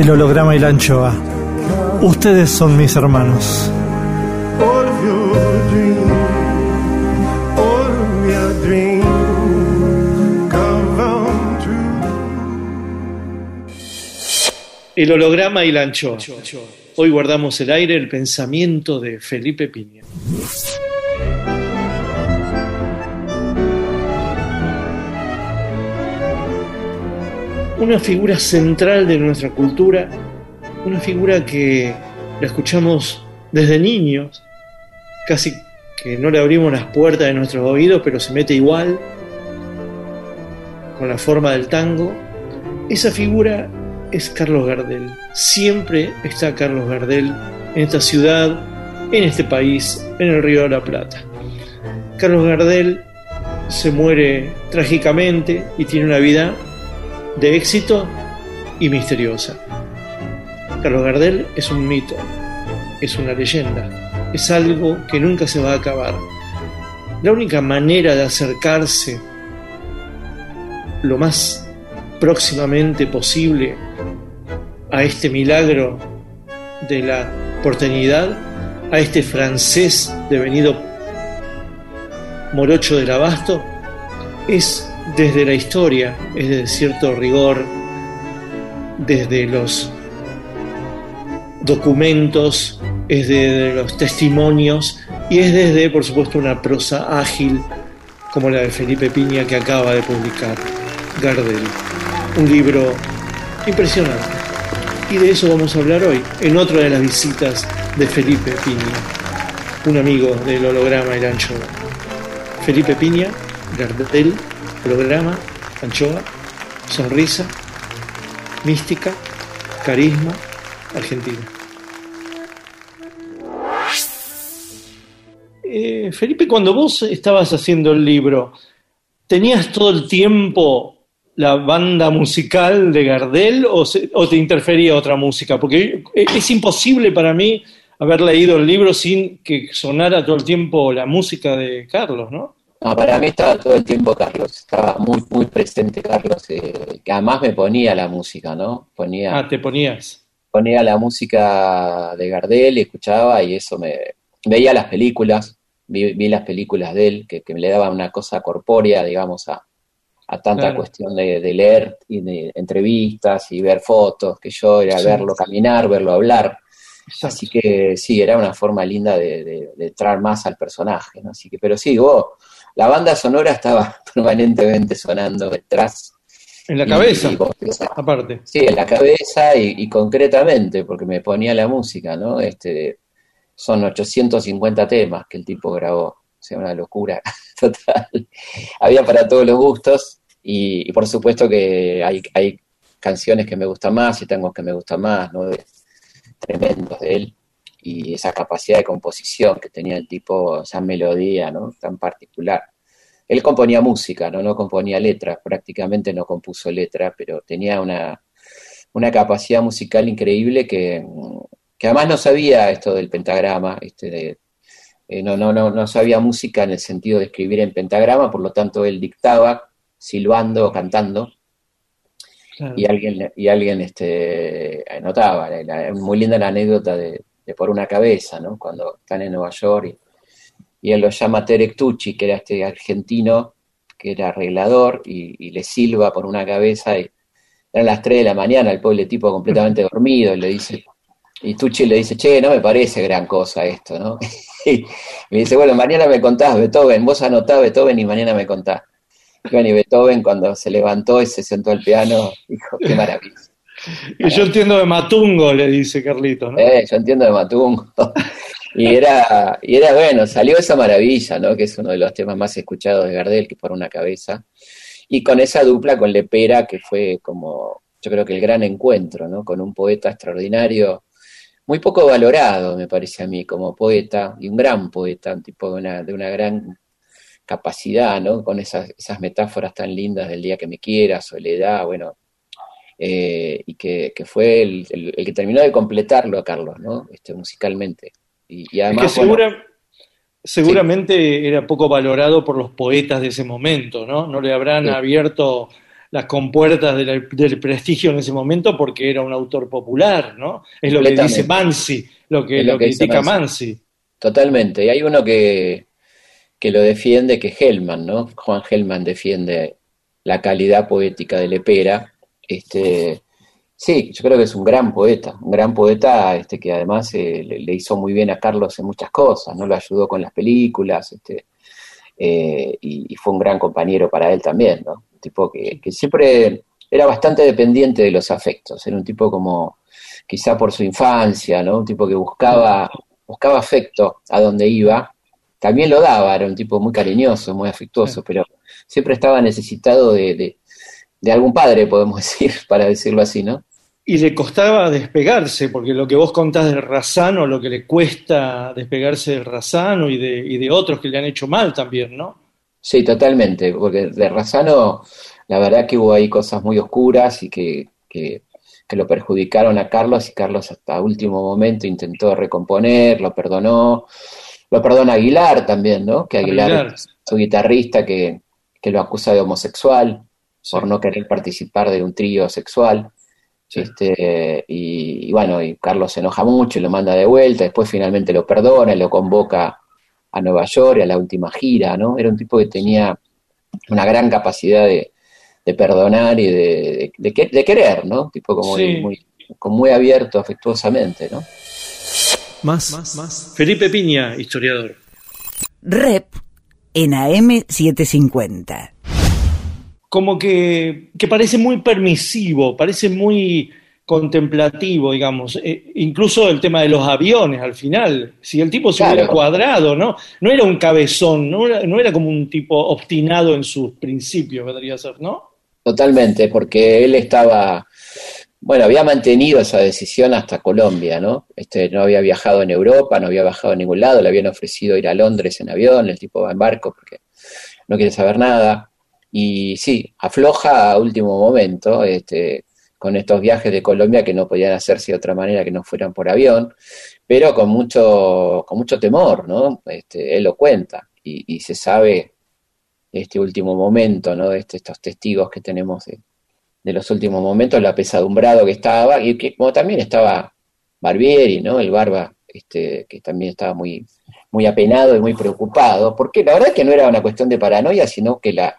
El holograma y la anchoa. Ustedes son mis hermanos. El holograma y la anchoa. Hoy guardamos el aire el pensamiento de Felipe Piña. Una figura central de nuestra cultura, una figura que la escuchamos desde niños, casi que no le abrimos las puertas de nuestros oídos, pero se mete igual con la forma del tango. Esa figura es Carlos Gardel. Siempre está Carlos Gardel en esta ciudad, en este país, en el Río de la Plata. Carlos Gardel se muere trágicamente y tiene una vida de éxito y misteriosa. Carlos Gardel es un mito, es una leyenda, es algo que nunca se va a acabar. La única manera de acercarse lo más próximamente posible a este milagro de la porteñidad, a este francés devenido morocho del abasto, es desde la historia, es de cierto rigor, desde los documentos, es desde los testimonios y es desde, por supuesto, una prosa ágil como la de Felipe Piña que acaba de publicar, Gardel. Un libro impresionante. Y de eso vamos a hablar hoy, en otra de las visitas de Felipe Piña, un amigo del holograma y la anchoa. Felipe Piña, Gardel, holograma, anchoa, sonrisa, mística, carisma, argentina. Eh, Felipe, cuando vos estabas haciendo el libro, ¿tenías todo el tiempo la banda musical de Gardel o, se- o te interfería otra música? Porque es imposible para mí haber leído el libro sin que sonara todo el tiempo la música de Carlos, ¿no? No, para mí estaba todo el tiempo Carlos, estaba muy, muy presente Carlos, eh, que además me ponía la música, ¿no? Ponía, Ah, te ponías. ponía la música de Gardel y escuchaba y eso me... Veía las películas, vi, vi las películas de él, que, que me le daban una cosa corpórea, digamos, a, a tanta Claro. cuestión de, de leer y de entrevistas y ver fotos, que yo era Sí. verlo caminar, verlo hablar. Exacto. Así que sí, era una forma linda de, de- de entrar más al personaje, ¿no? Así que, pero sí, vos, la banda sonora estaba permanentemente sonando detrás. En la cabeza, y aparte. sí, en la cabeza y, y concretamente, porque me ponía la música, ¿no? Este, son 850 temas que el tipo grabó, o sea, una locura total. Había para todos los gustos y, y por supuesto que hay, hay canciones que me gustan más y tangos que me gustan más, ¿no? De- tremendos de él y esa capacidad de composición que tenía el tipo, esa melodía, ¿no? Tan particular. Él componía música, ¿no? No componía letras, prácticamente no compuso letras, pero tenía una, una capacidad musical increíble que, que además no sabía esto del pentagrama, este de, eh, no, no, no, no sabía música en el sentido de escribir en pentagrama, por lo tanto él dictaba, silbando o cantando, y alguien, y alguien este, anotaba. muy linda la anécdota de, Por una cabeza, ¿no? cuando están en Nueva York y, él lo llama Terek Tucci, que era este argentino que era arreglador y, le silba por una cabeza y eran las 3 de la mañana, el pobre tipo completamente dormido, y le dice, y Tucci le dice, che, no me parece gran cosa esto, ¿no? y me dice, bueno, mañana me contás Beethoven, vos anotás Beethoven y mañana me contás. Y bueno, y Beethoven cuando se levantó y se sentó al piano, dijo, qué maravilla. Y yo entiendo de Matungo, le dice Carlito, ¿no? Eh, yo entiendo de Matungo. y era, y era bueno, salió esa maravilla, ¿no? Que es uno de los temas más escuchados de Gardel, que por una cabeza. Y con esa dupla con Lepera, que fue como, yo creo que el gran encuentro, ¿no? Con un poeta extraordinario, muy poco valorado, me parece a mí, como poeta, y un gran poeta, un tipo de una, de una gran capacidad, ¿no? Con esas, esas metáforas tan lindas del día que me quiera, soledad, bueno, eh, y que, fue el, que terminó de completarlo a Carlos, ¿no? Este, musicalmente. Y, además, seguramente era poco valorado por los poetas de ese momento, ¿no? No le habrán abierto las compuertas del prestigio en ese momento porque era un autor popular, ¿no? Es lo que dice Mansi, lo que, lo, critica Mansi. Totalmente. Y hay uno que, que lo defiende, que es Hellman, ¿no? Juan Hellman defiende la calidad poética de Lepera. Este, sí, yo creo que es un gran poeta, un gran poeta este, que además eh, le, hizo muy bien a Carlos en muchas cosas, ¿no? Lo ayudó con las películas, este, eh, y, fue un gran compañero para él también, ¿no? tipo que, siempre era bastante dependiente de los afectos, era un tipo como, quizá por su infancia, ¿no? Un tipo que buscaba, buscaba afecto a donde iba, también lo daba, era un tipo muy cariñoso, muy afectuoso, pero siempre estaba necesitado de, de, algún padre, podemos decir, para decirlo así, ¿no? Y le costaba despegarse, porque lo que vos contás de Razano, lo que le cuesta despegarse de Razano y de, y de otros que le han hecho mal también, ¿no? Sí, totalmente, porque de Razano la verdad que hubo ahí cosas muy oscuras y que, que, lo perjudicaron a Carlos y Carlos hasta último momento intentó recomponer, lo perdonó, lo perdona Aguilar también, ¿no? Que Aguilar, es su guitarrista que, que, lo acusa de homosexual por no querer participar de un trío sexual. Este, y, y, bueno, y Carlos se enoja mucho y lo manda de vuelta, después finalmente lo perdona y lo convoca a Nueva York, a la última gira, ¿no? Era un tipo que tenía una gran capacidad de, perdonar y de, de, querer, ¿no? Tipo como muy, muy abierto afectuosamente, ¿no? Más, más, más. Felipe Piña, historiador. Rep en AM750. Como que, que parece muy permisivo, parece muy contemplativo, digamos, eh, incluso el tema de los aviones al final, si el tipo se hubiera cuadrado, ¿no? No era un cabezón, no era, no era como un tipo obstinado en sus principios, podría ser, ¿no? Totalmente, porque él estaba, bueno, había mantenido esa decisión hasta Colombia, ¿no? Este, no había viajado en Europa, no había viajado a ningún lado, le habían ofrecido ir a Londres en avión, el tipo va en barco porque no quiere saber nada. Y sí, afloja a último momento, este, con estos viajes de Colombia que no podían hacerse de otra manera que no fueran por avión, pero con mucho, con mucho temor, ¿no? Este, él lo cuenta y, se sabe este último momento, ¿no? Este, estos testigos que tenemos de, los últimos momentos, lo apesadumbrado que estaba, y que como también estaba Barbieri, ¿no? El barba, este, que también estaba muy, muy apenado y muy preocupado, porque la verdad es que no era una cuestión de paranoia, sino que la,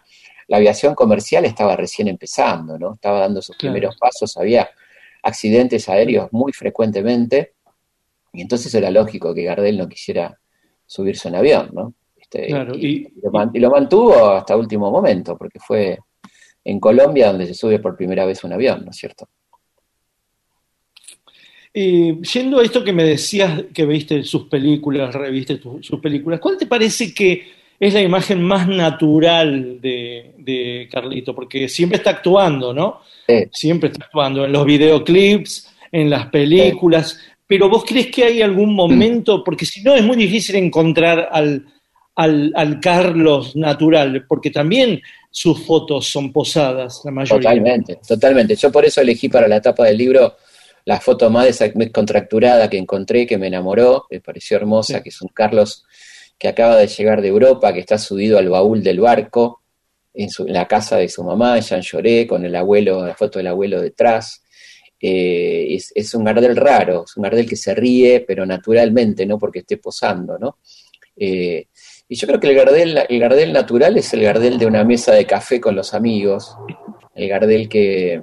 la aviación comercial estaba recién empezando, ¿no? Estaba dando sus primeros pasos, había accidentes aéreos muy frecuentemente, y entonces era lógico que Gardel no quisiera subirse en avión, ¿no? Este, y, lo mantuvo hasta último momento, porque fue en Colombia donde se sube por primera vez un avión, ¿no es cierto? Y yendo a esto que me decías que viste sus películas, reviste sus películas, ¿cuál te parece que es la imagen más natural de, Carlito, porque siempre está actuando, ¿no? Siempre está actuando en los videoclips, en las películas, pero vos crees que hay algún momento, porque si no es muy difícil encontrar al, al, al Carlos natural, porque también sus fotos son posadas, la mayoría. Totalmente, totalmente. Yo por eso elegí para la tapa del libro la foto más descontracturada que encontré, que me enamoró, me pareció hermosa, Sí. que es un Carlos que acaba de llegar de Europa, que está subido al baúl del barco, en, la casa de su mamá, Jean Lloré, con el abuelo, la foto del abuelo detrás. Eh, es, un Gardel raro, es un Gardel que se ríe, pero naturalmente, no porque esté posando, ¿no? Eh, y yo creo que el Gardel, el Gardel natural es el Gardel de una mesa de café con los amigos, el Gardel que,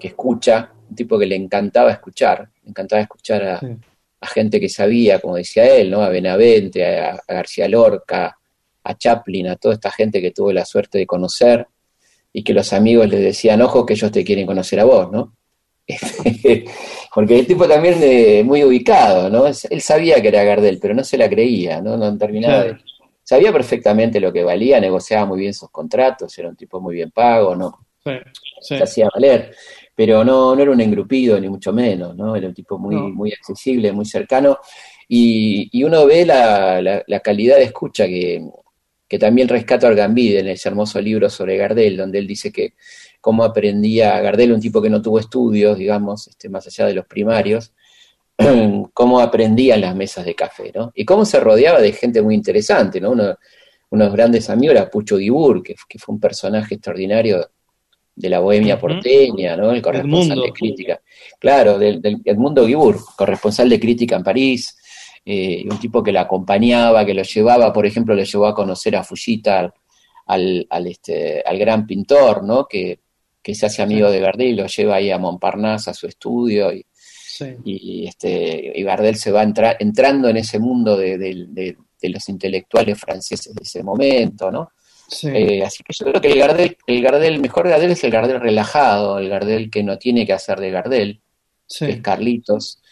que escucha, un tipo que le encantaba escuchar, le encantaba escuchar a. a gente que sabía, como decía él, ¿no? A Benavente, a, a García Lorca, a Chaplin, a toda esta gente que tuvo la suerte de conocer y que los amigos le decían, ojo que ellos te quieren conocer a vos, ¿no? Porque el tipo también eh, muy ubicado, ¿no? Él sabía que era Gardel, pero no se la creía, ¿no? No terminaba de-. Sabía perfectamente lo que valía, negociaba muy bien sus contratos, era un tipo muy bien pago, ¿no? Sí, sí. se hacía valer, pero no, no era un engrupido, ni mucho menos, ¿no? Era un tipo muy, No. muy accesible, muy cercano, y, y uno ve la, la- la calidad de escucha que, que también rescata Orgambide en ese hermoso libro sobre Gardel, donde él dice que cómo aprendía Gardel, un tipo que no tuvo estudios, digamos, este, más allá de los primarios, cómo aprendía en las mesas de café, ¿no? Y cómo se rodeaba de gente muy interesante, ¿no? Uno, unos grandes amigos era Pucho Guibur, que, que fue un personaje extraordinario de la bohemia porteña, ¿no? El corresponsal Edmundo. de crítica. Claro, del, del Edmundo Guibur, corresponsal de crítica en París, eh, un tipo que la acompañaba, que lo llevaba, por ejemplo, le llevó a conocer a Fujita, al, al, este, al gran pintor, ¿no? Que, que se hace amigo de Gardel y lo lleva ahí a Montparnasse, a su estudio, y, Sí. y, este, y Gardel se va entra- entrando en ese mundo de, de- de- de los intelectuales franceses de ese momento, ¿no? Sí. Eh, así que yo creo que el Gardel, el Gardel, el mejor Gardel es el Gardel relajado, el Gardel que no tiene que hacer de Gardel, sí. que es Carlitos,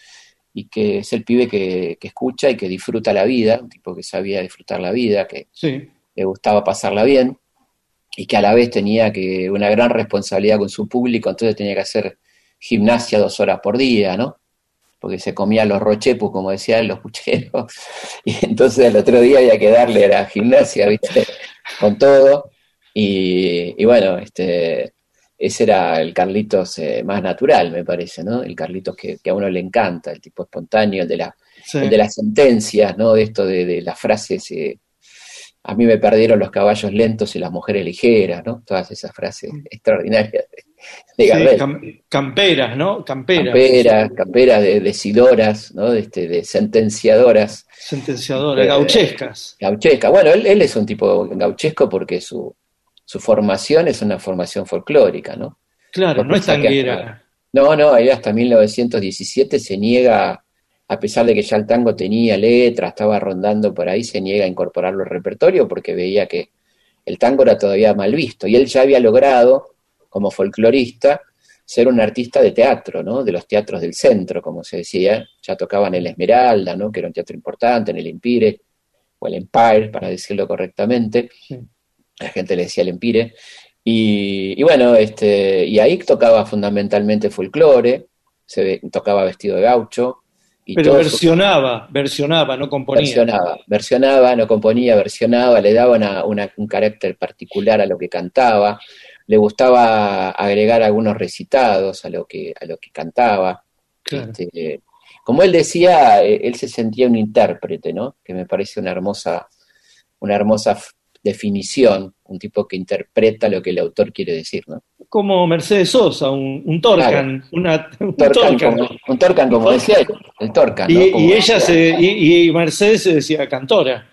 y que es el pibe que, que escucha y que disfruta la vida, un tipo que sabía disfrutar la vida, que Sí. le gustaba pasarla bien, y que a la vez tenía que una gran responsabilidad con su público, entonces tenía que hacer gimnasia dos horas por día, ¿no? Porque se comía los rochepus, como decían los pucheros, y entonces el otro día había que darle a la gimnasia, ¿viste? Con todo, y, y bueno, este, ese era el Carlitos eh, más natural, me parece, ¿no? El Carlitos que, que a uno le encanta, el tipo espontáneo, el de, la, sí. el de las sentencias, ¿no? De esto de, de las frases, eh, a mí me perdieron los caballos lentos y las mujeres ligeras, ¿no? Todas esas frases extraordinarias Sí, cam- camperas, ¿no? Camperas. Camperas, camperas de decidoras, ¿no? De, este, de sentenciadoras Sentenciadoras, Eh, gauchescas. gauchesca. Bueno, él, él es un tipo gauchesco porque su, su formación es una formación folclórica, ¿no? Claro, no es tanguera. No, no, ahí hasta 1917 se niega, a pesar de que ya el tango tenía letra, estaba rondando por ahí, se niega a incorporarlo al repertorio porque veía que el tango era todavía mal visto. Y él ya había logrado, como folclorista, ser un artista de teatro, ¿no? De los teatros del centro, como se decía. Ya tocaba en el Esmeralda, ¿no? Que era un teatro importante, en el Empire, o el Empire, para decirlo correctamente. La gente le decía el Empire. Y, y bueno, este, y ahí tocaba fundamentalmente folclore, se tocaba vestido de gaucho. Y Pero su- versionaba, versionaba, no componía. versionaba, versionaba, no componía, versionaba, le daba una- una- un carácter particular a lo que cantaba, le gustaba agregar algunos recitados a lo que, a lo que cantaba. Claro. Este, como él decía, eh, él se sentía un intérprete, ¿no? Que me parece una hermosa, una hermosa definición, un tipo que interpreta lo que el autor quiere decir, ¿no? Como Mercedes Sosa, un, un Torcan, una, un Torcan, como, un Torcan, como decía él, el Torcan, Y, ¿no? y ella se, y, y Mercedes se decía cantora.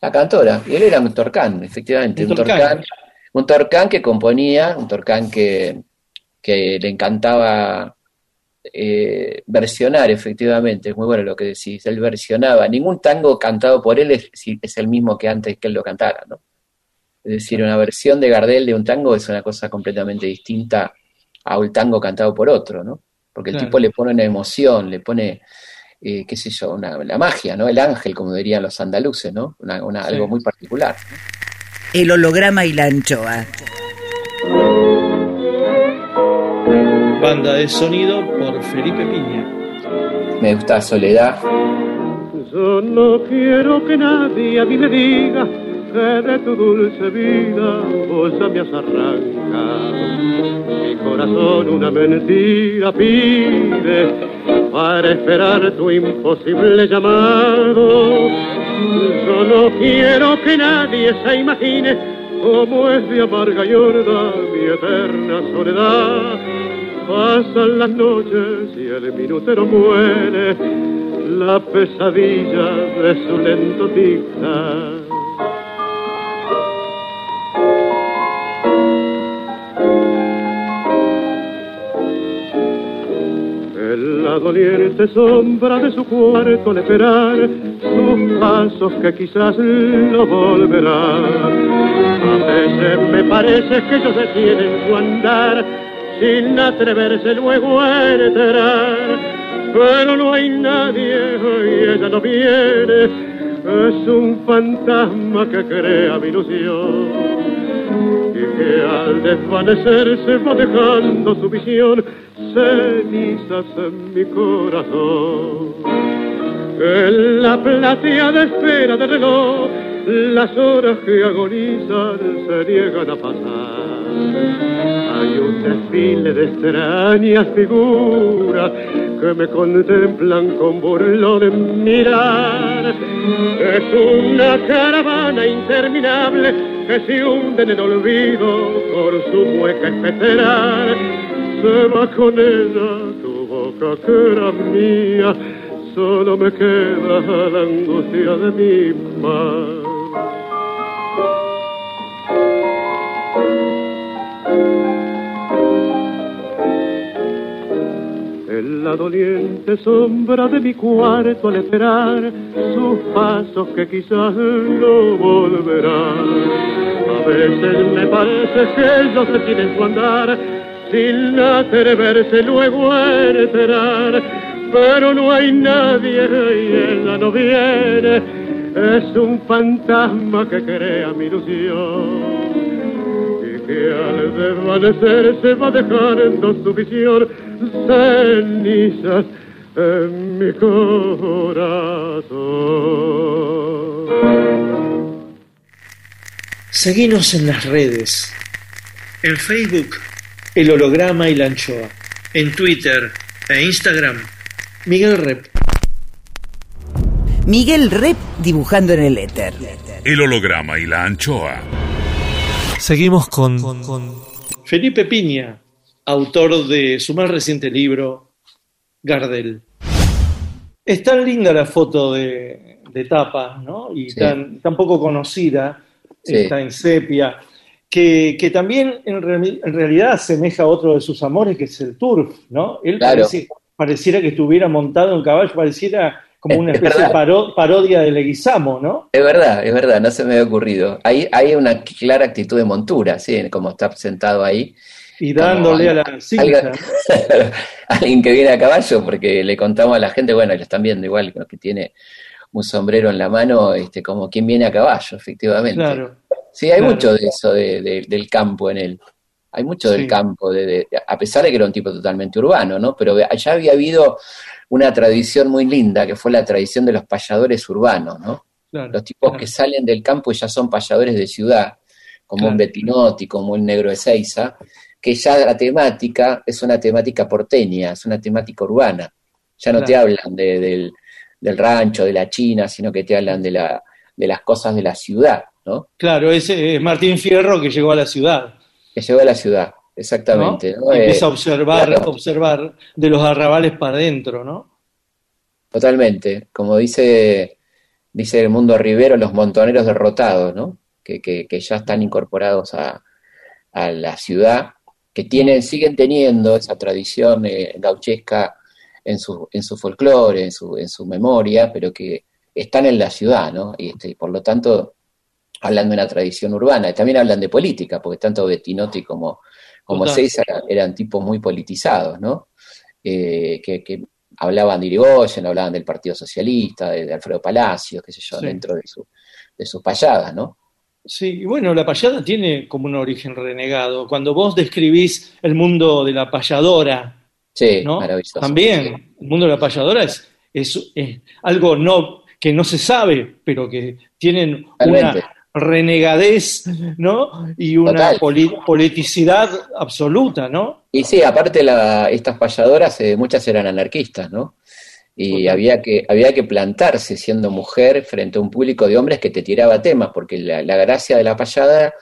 La cantora, y él era un Torcan, efectivamente, Un un Torcan. Torcan, un Torcan que componía, un Torcan que, que le encantaba eh, versionar, efectivamente, es muy bueno lo que decís, él versionaba, ningún tango cantado por él es, es el mismo que antes que él lo cantara, ¿no? Es decir, una versión de Gardel de un tango es una cosa completamente distinta a un tango cantado por otro, ¿no? Porque el Claro. tipo le pone una emoción, le pone, eh, qué sé yo, una, la magia, ¿no? El ángel, como dirían los andaluces, ¿no? Una, una- Sí. Algo muy particular. El holograma y la anchoa. Banda de sonido por Felipe Piña. Me gusta Soledad, Yo no quiero que nadie a mí me diga de tu dulce vida vos ya me has. Mi corazón una mentira pide para esperar tu imposible llamado. Yo no quiero que nadie se imagine cómo es de amarga y mi eterna soledad. Pasan las noches y el minutero muere, la pesadilla de su lento tic En la doliente sombra de su cuarto al esperar sus pasos que quizás lo volverán. A veces me parece que ellos detienen su andar sin atreverse luego a entrar. Pero no hay nadie y ella no viene, es un fantasma que crea mi ilusión y que al desvanecerse va dejando su visión cenizas en mi corazón. En la plateada espera del reloj, las horas que agonizan se niegan a pasar. Hay un desfile de extrañas figuras que me contemplan con burlón mirar. Es una caravana interminable que se hunde en el olvido por su mueca especerar. Se va con ella tu boca que era mía, solo me queda la angustia de mi mar. En la doliente sombra de mi cuarto al esperar sus pasos que quizás no volverán. A veces me parece que ellos deciden su andar sin atreverse luego a esperar. Pero no hay nadie y ella no viene, es un fantasma que crea mi ilusión que al desvanecer se va dejando su visión cenizas en mi corazón. Seguinos en las redes. En Facebook, El Holograma y la Anchoa. En Twitter e Instagram, Miguel Rep. Miguel Rep dibujando en el éter. El holograma y la anchoa. Seguimos con, Felipe Piña, autor de su más reciente libro, Gardel. Es tan linda la foto de, de tapa, ¿no? Y Sí. tan, tan poco conocida, Sí. está en sepia, que, que también en, en realidad asemeja a otro de sus amores, que es el turf, ¿no? Él Claro. parece- pareciera que estuviera montado en caballo, pareciera como una es especie de paro- parodia de Leguizamo, ¿no? Es verdad, es verdad, no se me había ocurrido. Hay, hay una clara actitud de montura, sí, como está sentado ahí. Y dándole a la. Alguien, alguien que viene a caballo, porque le contamos a la gente, bueno, y lo están viendo igual, que tiene un sombrero en la mano, este, como quien viene a caballo, efectivamente. Claro. Sí, hay claro. mucho de eso de- de- del campo en él. Hay mucho Sí. del campo, de, de- a pesar de que era un tipo totalmente urbano, ¿no? Pero allá había habido una tradición muy linda, que fue la tradición de los payadores urbanos, ¿no? claro, Los tipos claro. que salen del campo y ya son payadores de ciudad, como un Bettinotti, como un Negro de Seiza, que ya la temática es una temática porteña, es una temática urbana. Ya no te hablan de- del, del rancho, de la China, sino que te hablan de, la, de las cosas de la ciudad, ¿no? Claro, ese es Martín Fierro que llegó a la ciudad. Que llegó a la ciudad, exactamente. ¿no? ¿no? Y empieza Eh, a observar, claro. observar de los arrabales para adentro, ¿no? Totalmente, como dice, dice el mundo Rivero, los montoneros derrotados, ¿no? Que, que, que ya están incorporados a, a la ciudad, que tienen, siguen teniendo esa tradición eh, gauchesca en su, en su folclore, en su, en su memoria, pero que están en la ciudad, ¿no? Y este, por lo tanto, hablan de una tradición urbana, y también hablan de política, porque tanto Bettinotti como, como. Seiza eran, tipos muy politizados, ¿no? Eh, que, que hablaban de Irigoyen, hablaban del Partido Socialista, de, de Alfredo Palacios, qué sé yo, Sí. dentro de, su, de sus payadas, ¿no? Sí, y bueno, la payada tiene como un origen renegado. Cuando vos describís el mundo de la payadora, Sí, ¿no? maravilloso. También, el mundo de la payadora es, es, es algo no que no se sabe, pero que tienen una renegadez, ¿no? Y una politicidad absoluta, ¿no? Y sí, aparte la, estas payadoras, eh, muchas eran anarquistas, ¿no? Y había que, había que plantarse siendo mujer frente a un público de hombres que te tiraba temas, porque la, la gracia de la payada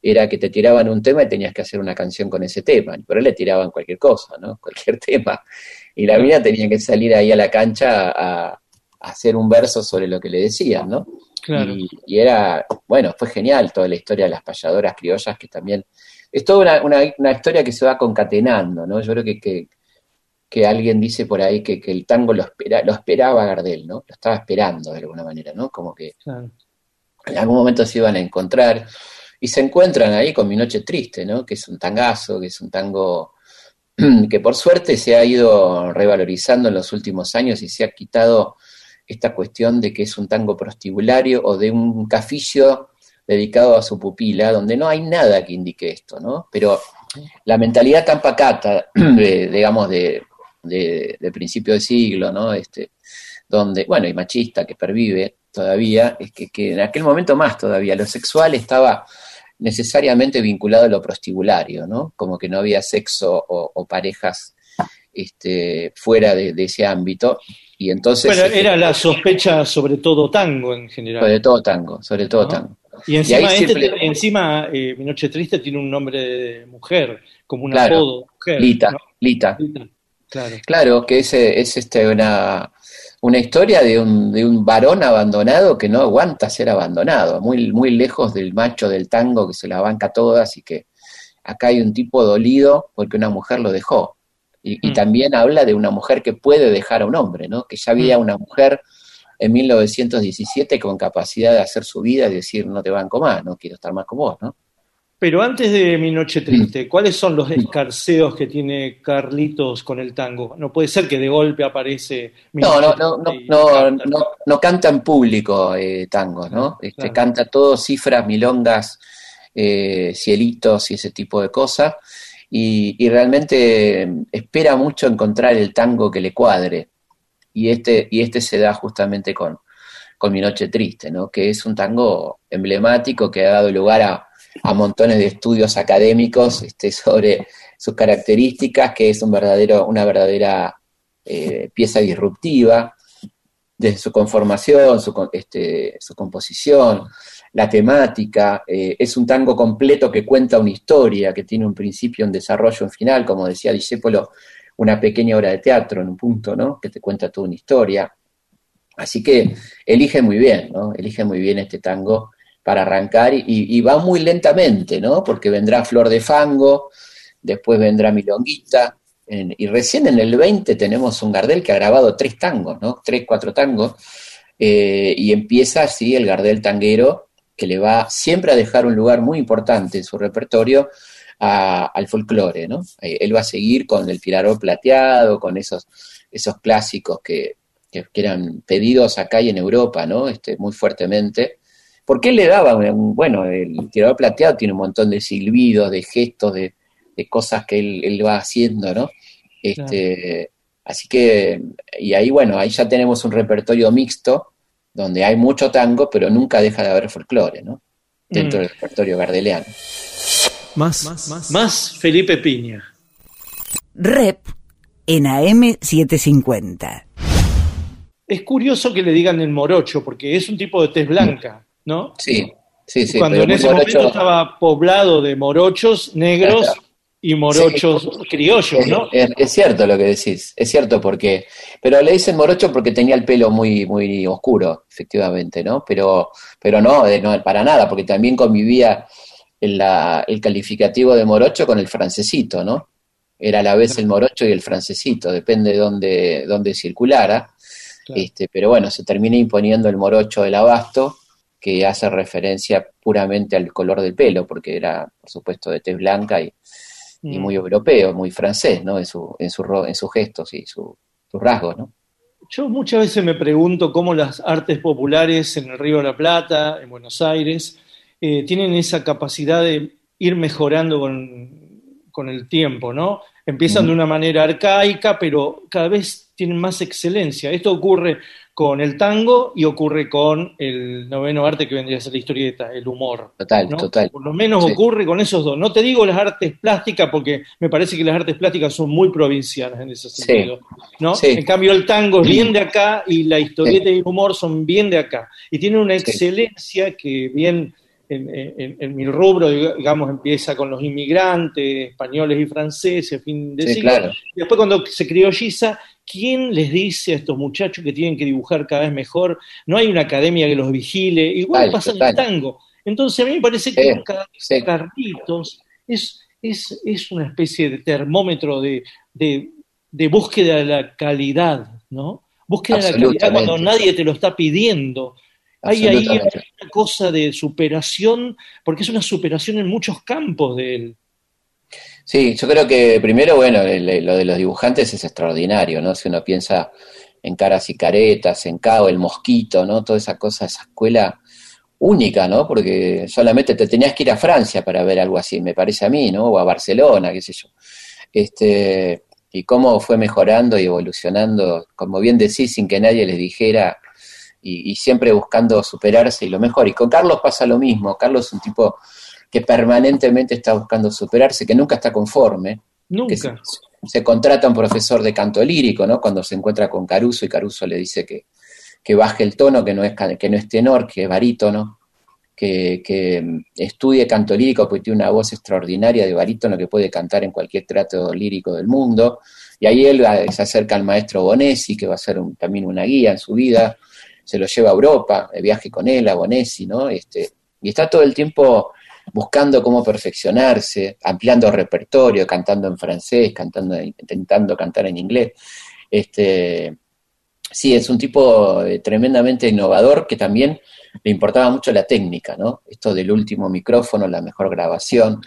era que te tiraban un tema y tenías que hacer una canción con ese tema. Pero le tiraban cualquier cosa, ¿no? Cualquier tema. Y la mina tenía que salir ahí a la cancha a, a hacer un verso sobre lo que le decían, ¿no? Claro. Y, y era, bueno, fue genial toda la historia de las payadoras criollas que también, es toda una, una- una historia que se va concatenando, ¿no? Yo creo que, que, que alguien dice por ahí que, que el tango lo, espera, lo esperaba Gardel, ¿no? Lo estaba esperando de alguna manera, ¿no? Como que claro. en algún momento se iban a encontrar y se encuentran ahí con Mi Noche Triste, ¿no? Que es un tangazo, que es un tango que por suerte se ha ido revalorizando en los últimos años y se ha quitado esta cuestión de que es un tango prostibulario o de un cafillo dedicado a su pupila, donde no hay nada que indique esto, ¿no? Pero la mentalidad tan pacata, de, digamos, de, de, principio de siglo, ¿no? Este, donde, bueno, y machista que pervive todavía, es que, en aquel momento más todavía, lo sexual estaba necesariamente vinculado a lo prostibulario, ¿no? Como que no había sexo o, parejas este, fuera de ese ámbito, y entonces... Bueno, este, era la sospecha sobre todo tango en general. sobre todo tango, sobre todo ¿No? tango. Y encima, este siempre- encima eh, Mi Noche Triste tiene un nombre de mujer, como un Claro, apodo de mujer. Lita, ¿no? Lita. Lita, Claro. Claro, que es, es este, una, una historia de un, de un varón abandonado que no aguanta ser abandonado, muy, muy lejos del macho del tango que se la banca todas y que acá hay un tipo dolido porque una mujer lo dejó. Y, y Mm. también habla de una mujer que puede dejar a un hombre, ¿no? Que ya había Mm. una mujer en 1917 con capacidad de hacer su vida y decir, no te banco más, no quiero estar más con vos, ¿no? Pero antes de Mi Noche Mm. Triste, ¿cuáles son los escarceos que tiene Carlitos con el tango? No puede ser que de golpe aparece Mi No, no, Noche no, no, no, canta. no, no canta en público eh, tangos, ¿no? Este, claro. Canta todo cifras, milongas, eh, cielitos y ese tipo de cosas. Y, y realmente eh, espera mucho encontrar el tango que le cuadre. Y este, y este se da justamente con, con Mi Noche Triste, ¿no? Que es un tango emblemático que ha dado lugar a, a montones de estudios académicos este, sobre sus características, que es un verdadero, una verdadera eh, pieza disruptiva, desde su conformación, su, este, su composición, la temática. eh, es un tango completo que cuenta una historia, que tiene un principio, un desarrollo, un final, como decía Discépolo, una pequeña obra de teatro en un punto, ¿no? Que te cuenta toda una historia. Así que elige muy bien, ¿no? Elige muy bien este tango para arrancar y, va muy lentamente, ¿no? Porque vendrá Flor de Fango, después vendrá Milonguita, y recién en el 20 tenemos un Gardel que ha grabado tres tangos, ¿no? Tres, cuatro tangos, eh, y empieza así el Gardel tanguero, que le va siempre a dejar un lugar muy importante en su repertorio a- al folclore, ¿no? Eh, él va a seguir con el tirador plateado, con esos, esos clásicos que, que, eran pedidos acá y en Europa, ¿no? Este, muy fuertemente. Porque él le daba, un- bueno, el tirador plateado tiene un montón de silbidos, de gestos, de, de cosas que él, él va haciendo, ¿no? Este, Así que, y ahí, bueno, ahí ya tenemos un repertorio mixto, donde hay mucho tango, pero nunca deja de haber folclore, ¿no? Dentro Mm. del repertorio gardeliano. Más, más, Más Felipe Piña. Rep en AM750. Es curioso que le digan el morocho, porque es un tipo de tez blanca, ¿no? Sí, sí, sí. Cuando en ese morocho- momento estaba poblado de morochos negros Claro. Y morochos criollos, ¿no? Es, es cierto lo que decís, es cierto porque, pero le dicen morocho porque tenía el pelo muy, muy oscuro, efectivamente, ¿no? Pero, pero no, de- no, para nada, porque también convivía el, la- el calificativo de morocho con el francesito, ¿no? Era a la vez el morocho y el francesito, depende de dónde, dónde circulara. Claro. Este, pero bueno, se termina imponiendo el morocho del abasto, que hace referencia puramente al color del pelo, porque era, por supuesto, de tez blanca y, y Mm. muy europeo, muy francés, ¿no? En, su, en, su, en sus gestos y su- sus rasgos, ¿no? Yo muchas veces me pregunto cómo las artes populares en el Río de la Plata, en Buenos Aires, eh, tienen esa capacidad de ir mejorando con, con el tiempo, ¿no? Empiezan Ujú. de una manera arcaica, pero cada vez tienen más excelencia. Esto ocurre con el tango y ocurre con el noveno arte que vendría a ser la historieta, el humor. Total, ¿no? total. Por lo menos Sí. ocurre con esos dos. No te digo las artes plásticas porque me parece que las artes plásticas son muy provincianas en ese sentido. ¿no? Sí. En cambio, el tango es bien de acá y la historieta y el humor son bien de acá. Y tiene una excelencia que bien en, en- en mi rubro, digamos, empieza con los inmigrantes españoles y franceses, fin de Sí, siglo. claro. Y después cuando se criolliza, ¿quién les dice a estos muchachos que tienen que dibujar cada vez mejor? No hay una academia que los vigile. Igual pasa en el tango. Entonces a mí me parece que Sí, cada- sí. Carlitos es, es, es una especie de termómetro de, de, de búsqueda de la calidad, ¿no? Búsqueda de la calidad cuando nadie te lo está pidiendo. Hay ahí una cosa de superación, porque es una superación en muchos campos de él. Sí, yo creo que primero, bueno, lo de los dibujantes es extraordinario, ¿no? Si uno piensa en caras y caretas, en Cao, el mosquito, ¿no? Toda esa cosa, esa escuela única, ¿no? Porque solamente te tenías que ir a Francia para ver algo así, me parece a mí, ¿no? O a Barcelona, qué sé yo. Este, y cómo fue mejorando y evolucionando, como bien decís, sin que nadie les dijera, y, y siempre buscando superarse y lo mejor. Y con Carlos pasa lo mismo. Carlos es un tipo que permanentemente está buscando superarse, que nunca está conforme, que se, Nunca. se contrata un profesor de canto lírico, ¿no? Cuando se encuentra con Caruso y Caruso le dice que, que baje el tono, que no es, que no es tenor, que es barítono, que, que mm, estudie canto lírico porque tiene una voz extraordinaria de barítono que puede cantar en cualquier trato lírico del mundo. Y ahí él va- se acerca al maestro Bonesi, que va a ser un- también una guía en su vida, se lo lleva a Europa, de viaje con él, a Bonesi, ¿no? Este, y está todo el tiempo buscando cómo perfeccionarse, ampliando repertorio, cantando en francés, cantando, intentando cantar en inglés. Este, sí, es un tipo eh, tremendamente innovador que también le importaba mucho la técnica, ¿no? Esto del último micrófono, la mejor grabación,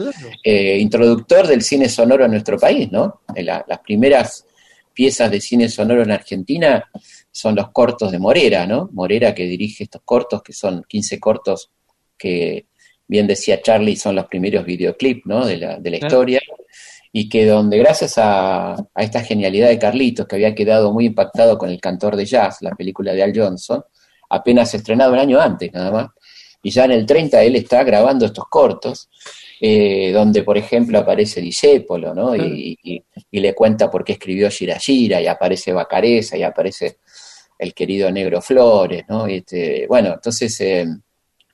eh, introductor del cine sonoro en nuestro país, ¿no? De la- las primeras piezas de cine sonoro en Argentina son los cortos de Morera, ¿no? Morera que dirige estos cortos, que son 15 cortos que, bien decía Charlie, son los primeros videoclips, ¿no? De la, de la historia, y que donde gracias a, a esta genialidad de Carlitos, que había quedado muy impactado con El Cantor de Jazz, la película de Al Johnson, apenas estrenado un año antes nada más, y ya en el 30 él está grabando estos cortos, eh, donde por ejemplo aparece Discépolo, ¿no? Y, y- y le cuenta por qué escribió Gira Gira, y aparece Bacareza, y aparece el querido Negro Flores, ¿no? Este, bueno, entonces eh,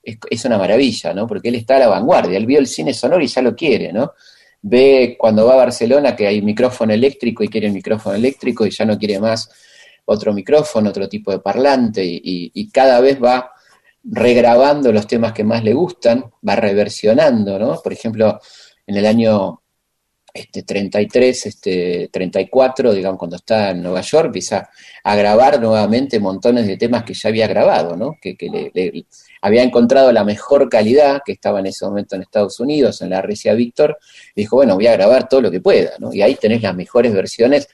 es, es una maravilla, ¿no? Porque él está a la vanguardia, él vio el cine sonoro y ya lo quiere, ¿no? Ve cuando va a Barcelona que hay micrófono eléctrico y quiere el micrófono eléctrico y ya no quiere más otro micrófono, otro tipo de parlante, y, y- y cada vez va regrabando los temas que más le gustan, va reversionando, ¿no? Por ejemplo, en el año este, 33, este, 34, digamos, cuando está en Nueva York, empieza a grabar nuevamente montones de temas que ya había grabado, ¿no? Que, que le, le- había encontrado la mejor calidad, que estaba en ese momento en Estados Unidos, en la RCA Víctor, dijo, bueno, voy a grabar todo lo que pueda, ¿no? Y ahí tenés las mejores versiones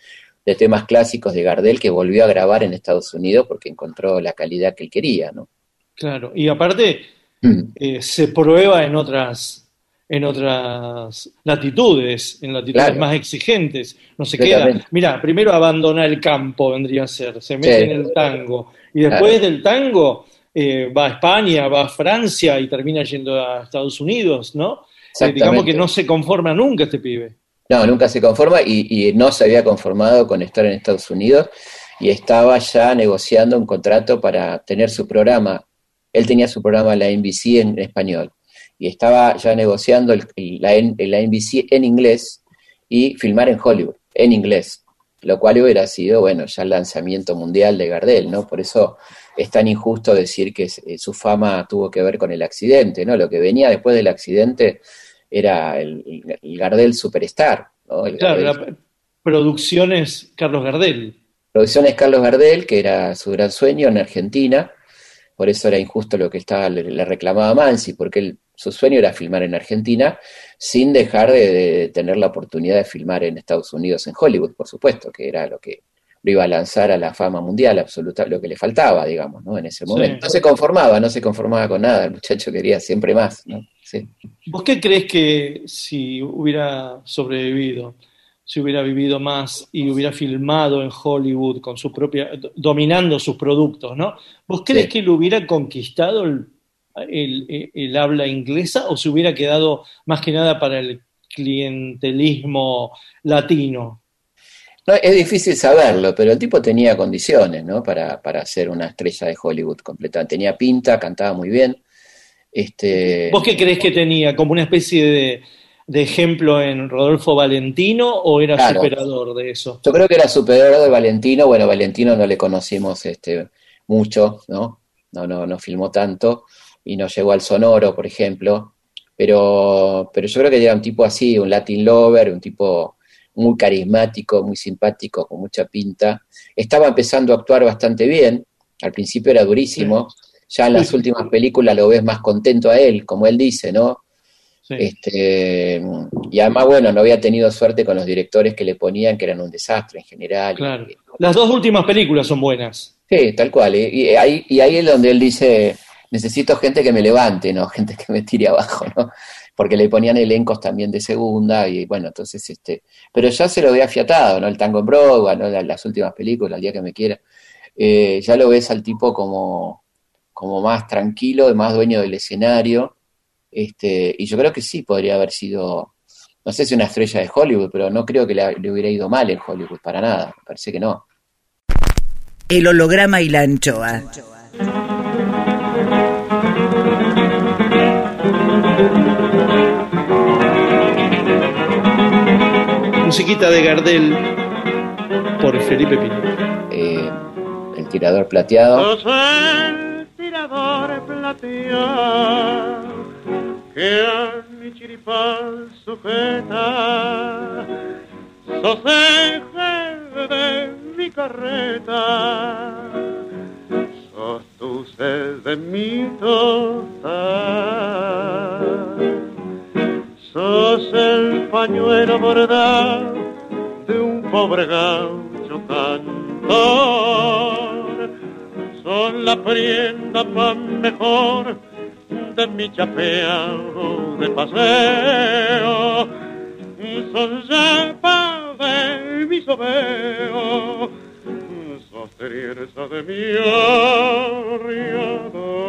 de temas clásicos de Gardel que volvió a grabar en Estados Unidos porque encontró la calidad que él quería, ¿no? Claro. Y aparte, Mm. eh, se prueba en otras en otras latitudes, en latitudes Claro. más exigentes. No se queda. Mira, primero abandona el campo, vendría a ser. Se mete Sí. en el tango. Y después del tango eh, va a España, va a Francia y termina yendo a Estados Unidos, ¿no? Eh, digamos que no se conforma nunca este pibe. No, nunca se conforma y, y no se había conformado con estar en Estados Unidos y estaba ya negociando un contrato para tener su programa. Él tenía su programa la NBC en español y estaba ya negociando el- el- la, NBC en inglés y filmar en Hollywood en inglés, lo cual hubiera sido, bueno, ya el lanzamiento mundial de Gardel, ¿no? Por eso es tan injusto decir que eh, su fama tuvo que ver con el accidente, ¿no? Lo que venía después del accidente era el, el- el Gardel Superstar, ¿no? El Claro, Gardel- la producción es Carlos Gardel. Producciones Carlos Gardel, que era su gran sueño en Argentina, por eso era injusto lo que estaba, le, le reclamaba Mansi, porque él- su sueño era filmar en Argentina, sin dejar de, de tener la oportunidad de filmar en Estados Unidos, en Hollywood, por supuesto, que era lo que lo iba a lanzar a la fama mundial, absoluta, lo que le faltaba, digamos, ¿no? En ese Sí. momento. No se conformaba, no se conformaba con nada, el muchacho quería siempre más, ¿no? Sí. ¿Vos qué crees que si hubiera sobrevivido, si hubiera vivido más y hubiera filmado en Hollywood con su propia, dominando sus productos, ¿no? ¿Vos crees Sí. que lo hubiera conquistado el, el- el habla inglesa o se hubiera quedado más que nada para el clientelismo latino? No, es difícil saberlo, pero el tipo tenía condiciones, ¿no? Para, para ser una estrella de Hollywood completa. Tenía pinta, cantaba muy bien. Este, ¿Vos qué crees que tenía? ¿Como una especie de, de ejemplo en Rodolfo Valentino o era Claro. superador de eso? Yo creo que era superior de Valentino. Bueno, Valentino no le conocimos este, mucho, ¿no? No, no, no filmó tanto y no llegó al sonoro, por ejemplo. Pero, pero yo creo que era un tipo así, un Latin lover, un tipo muy carismático, muy simpático, con mucha pinta. Estaba empezando a actuar bastante bien. Al principio era durísimo. Ya en las Sí. últimas películas lo ves más contento a él, como él dice, ¿no? Sí. Este, y además, bueno, no había tenido suerte con los directores que le ponían, que eran un desastre en general. Claro. Las dos últimas películas son buenas. Sí, tal cual. Y, y ahí, y ahí es donde él dice, necesito gente que me levante, ¿no? Gente que me tire abajo, ¿no? Porque le ponían elencos también de segunda y bueno, entonces, este, pero ya se lo había afiatado, ¿no? El tango en Broadway, ¿no? La- Las últimas películas, el día que me quiera. Eh, ya lo ves al tipo como, como más tranquilo, más dueño del escenario. Este, y yo creo que sí podría haber sido, no sé si una estrella de Hollywood, pero no creo que le, hubiera ido mal en Hollywood, para nada. Parece que no. El holograma y la anchoa. Musiquita de Gardel por Felipe Pineda. Eh, el tirador plateado. Sos el tirador plateado que a mi chiripal sujeta. Sos eje de mi carreta. Sos tu sed de mi tostar. Sos el pañuelo bordado de un pobre gaucho cantor. Son la prenda más mejor de mi chapeado de paseo. Son llamas de mi sobeo. Sos de mi arriador.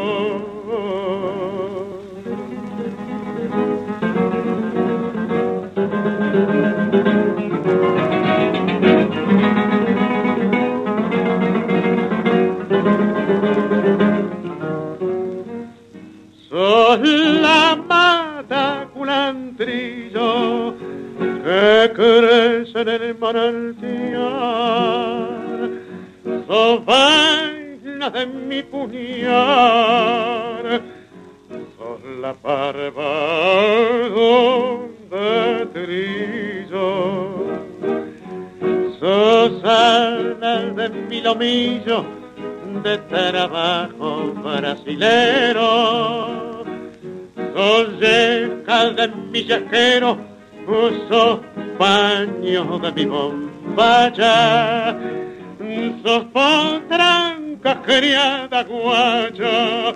Sos la mata culantrillo que crece en el manantial. Sos vaina de mi puñal. Sos la barba de trillo. Sos alma de mi lomillo de trabajo brasilero. Sos yeca de mi yajero, sos paño de mi bombacha. Sos potranca criada guacha.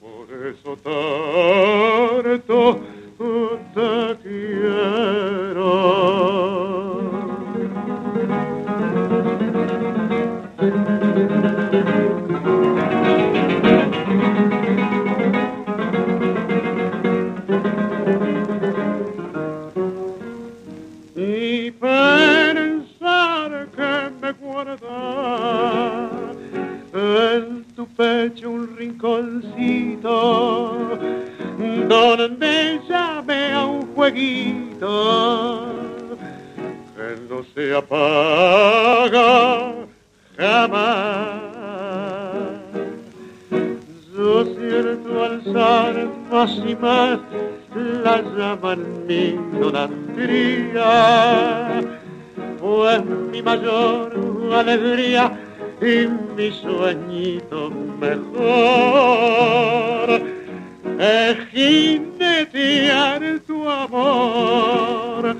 Por eso tanto te quiero. Pecho un rinconcito donde llame a un jueguito que no se apaga jamás. Yo cierto alzar más y más la llama en mi idolatría, pues mi mayor alegría y mi sueñito mejor es jinetear tu amor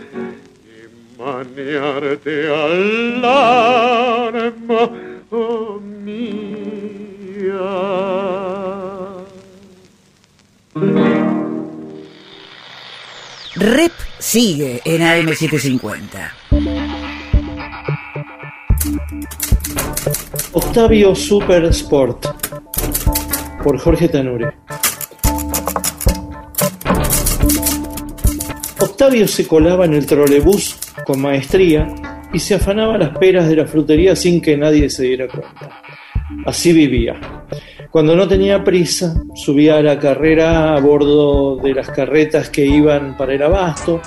y maniarte al alma oh, mía. Rep sigue en AM750. Octavio Super Sport por Jorge Tanure. Octavio se colaba en el trolebús con maestría y se afanaba las peras de la frutería sin que nadie se diera cuenta. Así vivía. Cuando no tenía prisa, subía a la carrera a bordo de las carretas que iban para el abasto,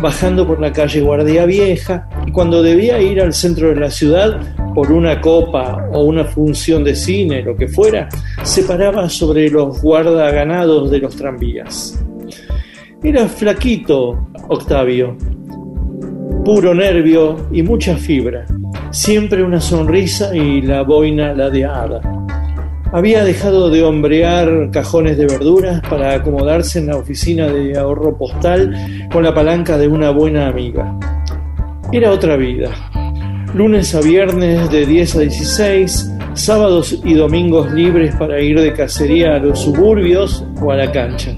bajando por la calle Guardia Vieja, y cuando debía ir al centro de la ciudad por una copa o una función de cine, lo que fuera, se paraba sobre los guardaganados de los tranvías. Era flaquito, Octavio, puro nervio y mucha fibra, siempre una sonrisa y la boina ladeada. Había dejado de hombrear cajones de verduras para acomodarse en la oficina de ahorro postal con la palanca de una buena amiga. Era otra vida. Lunes a viernes de 10 a 16, sábados y domingos libres para ir de cacería a los suburbios o a la cancha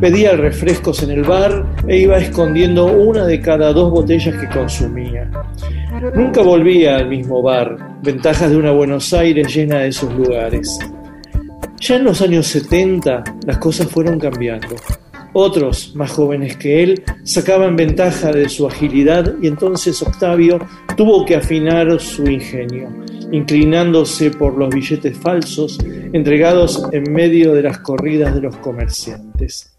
pedía refrescos en el bar e iba escondiendo una de cada dos botellas que consumía. Nunca volvía al mismo bar, ventajas de una Buenos Aires llena de esos lugares. Ya en los años 70 las cosas fueron cambiando. Otros, más jóvenes que él, sacaban ventaja de su agilidad y entonces Octavio tuvo que afinar su ingenio, inclinándose por los billetes falsos entregados en medio de las corridas de los comerciantes.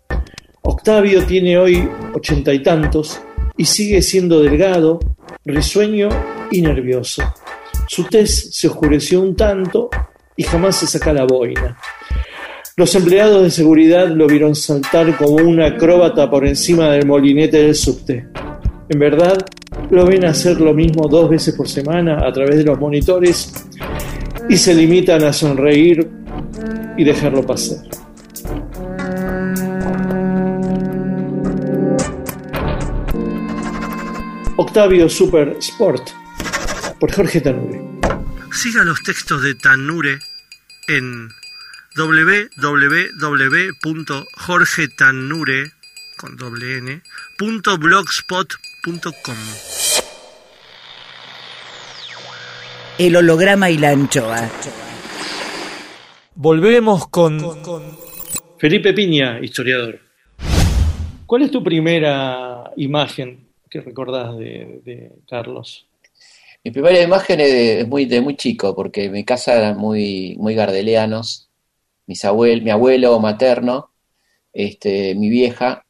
Octavio tiene hoy ochenta y tantos y sigue siendo delgado, risueño y nervioso. Su tez se oscureció un tanto y jamás se saca la boina. Los empleados de seguridad lo vieron saltar como un acróbata por encima del molinete del subte. En verdad, lo ven hacer lo mismo dos veces por semana a través de los monitores y se limitan a sonreír y dejarlo pasar. Octavio Super Sport por Jorge Tanure. Siga los textos de Tanure en www.jorgetanure.blogspot.com El holograma y la anchoa. Volvemos con Felipe Piña, historiador. ¿Cuál es tu primera imagen que recordás de, Carlos? Mi primera imagen es muy, de muy chico, porque mi casa era muy, muy gardelianos, mis mi abuelo materno, este, mi vieja,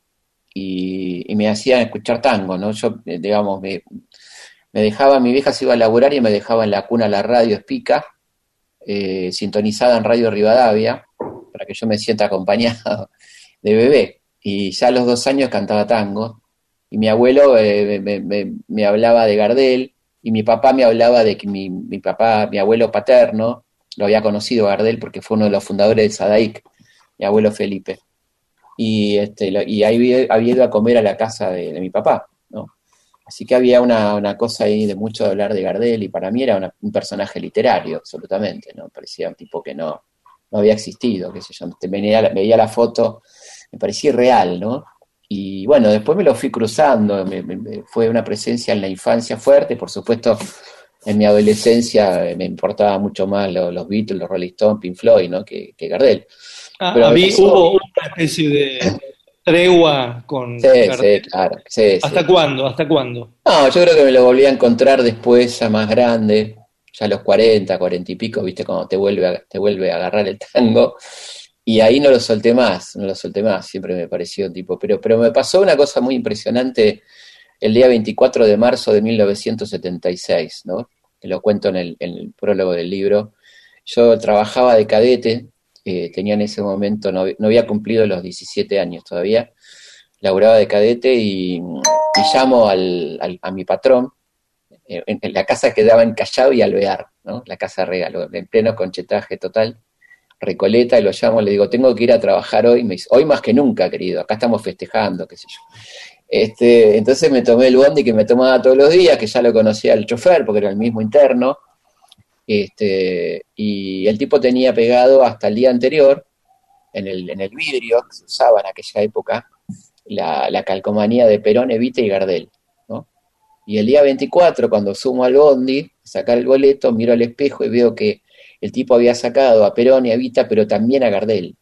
y, me hacían escuchar tango, ¿no? Yo, eh, digamos, me, dejaba, mi vieja se iba a laburar y me dejaba en la cuna la radio Espica, eh, sintonizada en Radio Rivadavia, para que yo me sienta acompañado de bebé. Y ya a los dos años cantaba tango, y mi abuelo eh, me, hablaba de Gardel, y mi papá me hablaba de que mi, papá, mi abuelo paterno, lo había conocido Gardel porque fue uno de los fundadores de Sadaic, mi abuelo Felipe. Y, este, y ahí había ido a comer a la casa de, mi papá, ¿no? Así que había una, cosa ahí de mucho hablar de Gardel y para mí era un personaje literario, absolutamente, ¿no? Parecía un tipo que no, no había existido, qué sé yo. Veía, veía la foto, me parecía real, ¿no? Y bueno, después me lo fui cruzando, fue una presencia en la infancia fuerte, por supuesto, en mi adolescencia eh, me importaba mucho más los, Beatles, los Rolling Stones, Pink Floyd, ¿no? que, que Gardel. Ah, Pero a mí hubo una especie de tregua con sí, Sí, claro. ¿Hasta cuándo? ¿Hasta cuándo? No, yo creo que me lo volví a encontrar después, ya más grande, ya a los 40, 40 y pico, viste, cuando te vuelve te vuelve a agarrar el tango. Y ahí no lo solté más, no lo solté más, siempre me pareció tipo. Pero, pero me pasó una cosa muy impresionante el día 24 de marzo de 1976, ¿no? Lo cuento en el, prólogo del libro. Yo trabajaba de cadete, eh, tenía en ese momento, no, había cumplido los 17 años todavía, laburaba de cadete y, llamo al, a mi patrón, eh, en, la casa que daba en Callao y Alvear, ¿no? La casa regalo, en pleno conchetaje total. Recoleta y lo llamo, le digo, tengo que ir a trabajar hoy. Me dice, hoy más que nunca, querido, acá estamos festejando, qué sé yo. Este, entonces me tomé el bondi que me tomaba todos los días, que ya lo conocía el chofer, porque era el mismo interno. Este, y el tipo tenía pegado hasta el día anterior, en el, en el vidrio que se usaba en aquella época, la, la calcomanía de Perón, Evita y Gardel. ¿no? Y el día 24, cuando sumo al bondi, sacar el boleto, miro al espejo y veo que el tipo había sacado a Perón y a Evita, pero también a Gardel.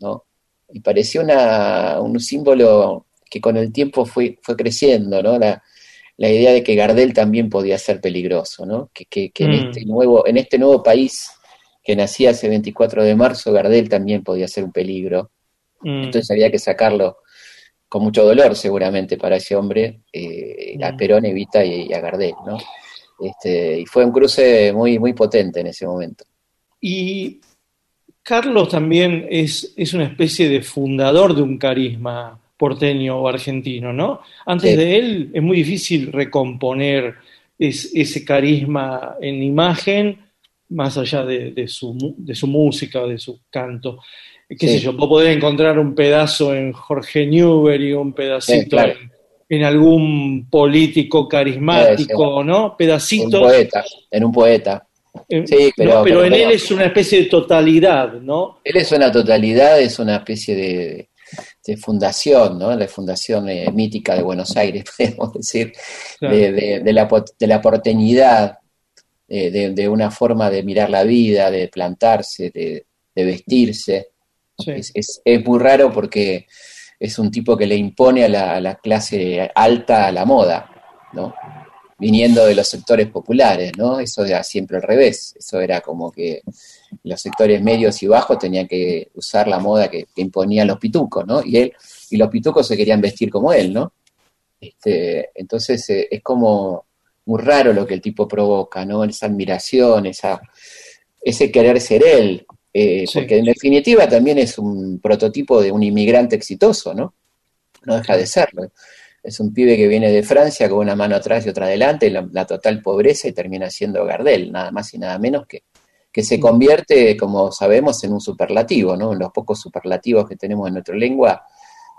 ¿no? Y pareció una, un símbolo que con el tiempo fue, fue creciendo, ¿no? La, la idea de que Gardel también podía ser peligroso, ¿no? Que, que, que en, Mm. este nuevo, en este nuevo país que nacía ese 24 de marzo, Gardel también podía ser un peligro. Mm. Entonces había que sacarlo con mucho dolor seguramente para ese hombre, eh, a Mm. Perón, Evita y, y a Gardel, ¿no? Este, y fue un cruce muy, muy potente en ese momento. Y Carlos también es, es una especie de fundador de un carisma porteño o argentino, ¿no? Antes Sí. de él es muy difícil recomponer es- ese carisma en imagen, más allá de, de su, de su música o de su canto. ¿Qué Sí. sé yo? Vos podés encontrar un pedazo en Jorge Newbery, un pedacito Sí, claro. en, en algún político carismático, ¿no? Un Pedacitos. poeta, en un poeta. Eh, Sí, pero- no, pero pero en él es una especie de totalidad, ¿no? Él es una totalidad, es una especie de, de fundación, ¿no? La fundación eh, mítica de Buenos Aires, podemos decir, Claro. de, de- de la, de la porteñidad, eh, de, una forma de mirar la vida, de plantarse, de, de vestirse. Sí. Es, es- es muy raro porque es un tipo que le impone a la, a la clase alta la moda, ¿no? Viniendo de los sectores populares, ¿no? Eso era siempre al revés. Eso era como que los sectores medios y bajos tenían que usar la moda que, que imponían los pitucos, ¿no? Y él, y los pitucos se querían vestir como él, ¿no? Este, entonces eh, es como muy raro lo que el tipo provoca, ¿no? Esa admiración, esa, ese querer ser él, eh, Sí. porque en definitiva también es un prototipo de un inmigrante exitoso, ¿no? No deja de serlo. Es un pibe que viene de Francia con una mano atrás y otra adelante, la, la total pobreza y termina siendo Gardel, nada más y nada menos que, que se convierte, como sabemos, en un superlativo, ¿no? En los pocos superlativos que tenemos en nuestra lengua,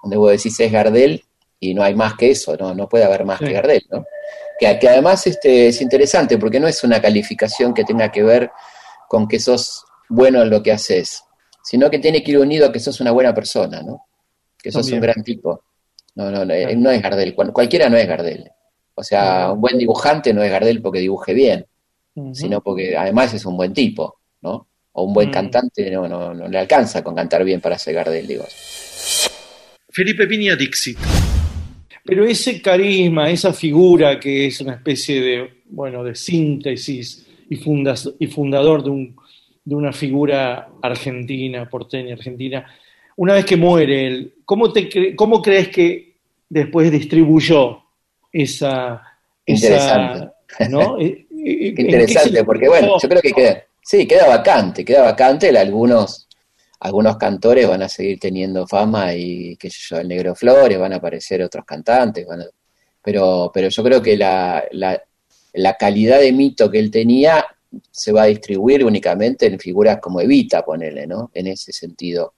donde vos decís es Gardel y no hay más que eso, no, no puede haber más Sí. que Gardel, ¿no? Que, que además este, es interesante porque no es una calificación que tenga que ver con que sos bueno en lo que haces, sino que tiene que ir unido a que sos una buena persona, ¿no? Que sos También. un gran tipo. No, no, no, Claro. no es Gardel, cual- cualquiera no es Gardel. O sea, un buen dibujante no es Gardel porque dibuje bien, sino porque además es un buen tipo, ¿no? O un buen Mm. cantante no, no, no le alcanza con cantar bien para ser Gardel, digo. Felipe Piña Dixit. Pero ese carisma, esa figura que es una especie de, bueno, de síntesis y, fundas- y fundador de, un- de una figura argentina, porteña argentina, una vez que muere él, ¿cómo, te cre- cómo crees que después distribuyó esa... esa Interesante. ¿no? Eh, eh, ¿en Qué qué interesante, porque bueno, yo creo que queda, sí, queda vacante, queda vacante, algunos, algunos cantores van a seguir teniendo fama y qué sé yo, el Negro Flores, van a aparecer otros cantantes, van a- pero, pero yo creo que la, la, la calidad de mito que él tenía se va a distribuir únicamente en figuras como Evita, ponele, ¿no? En ese sentido.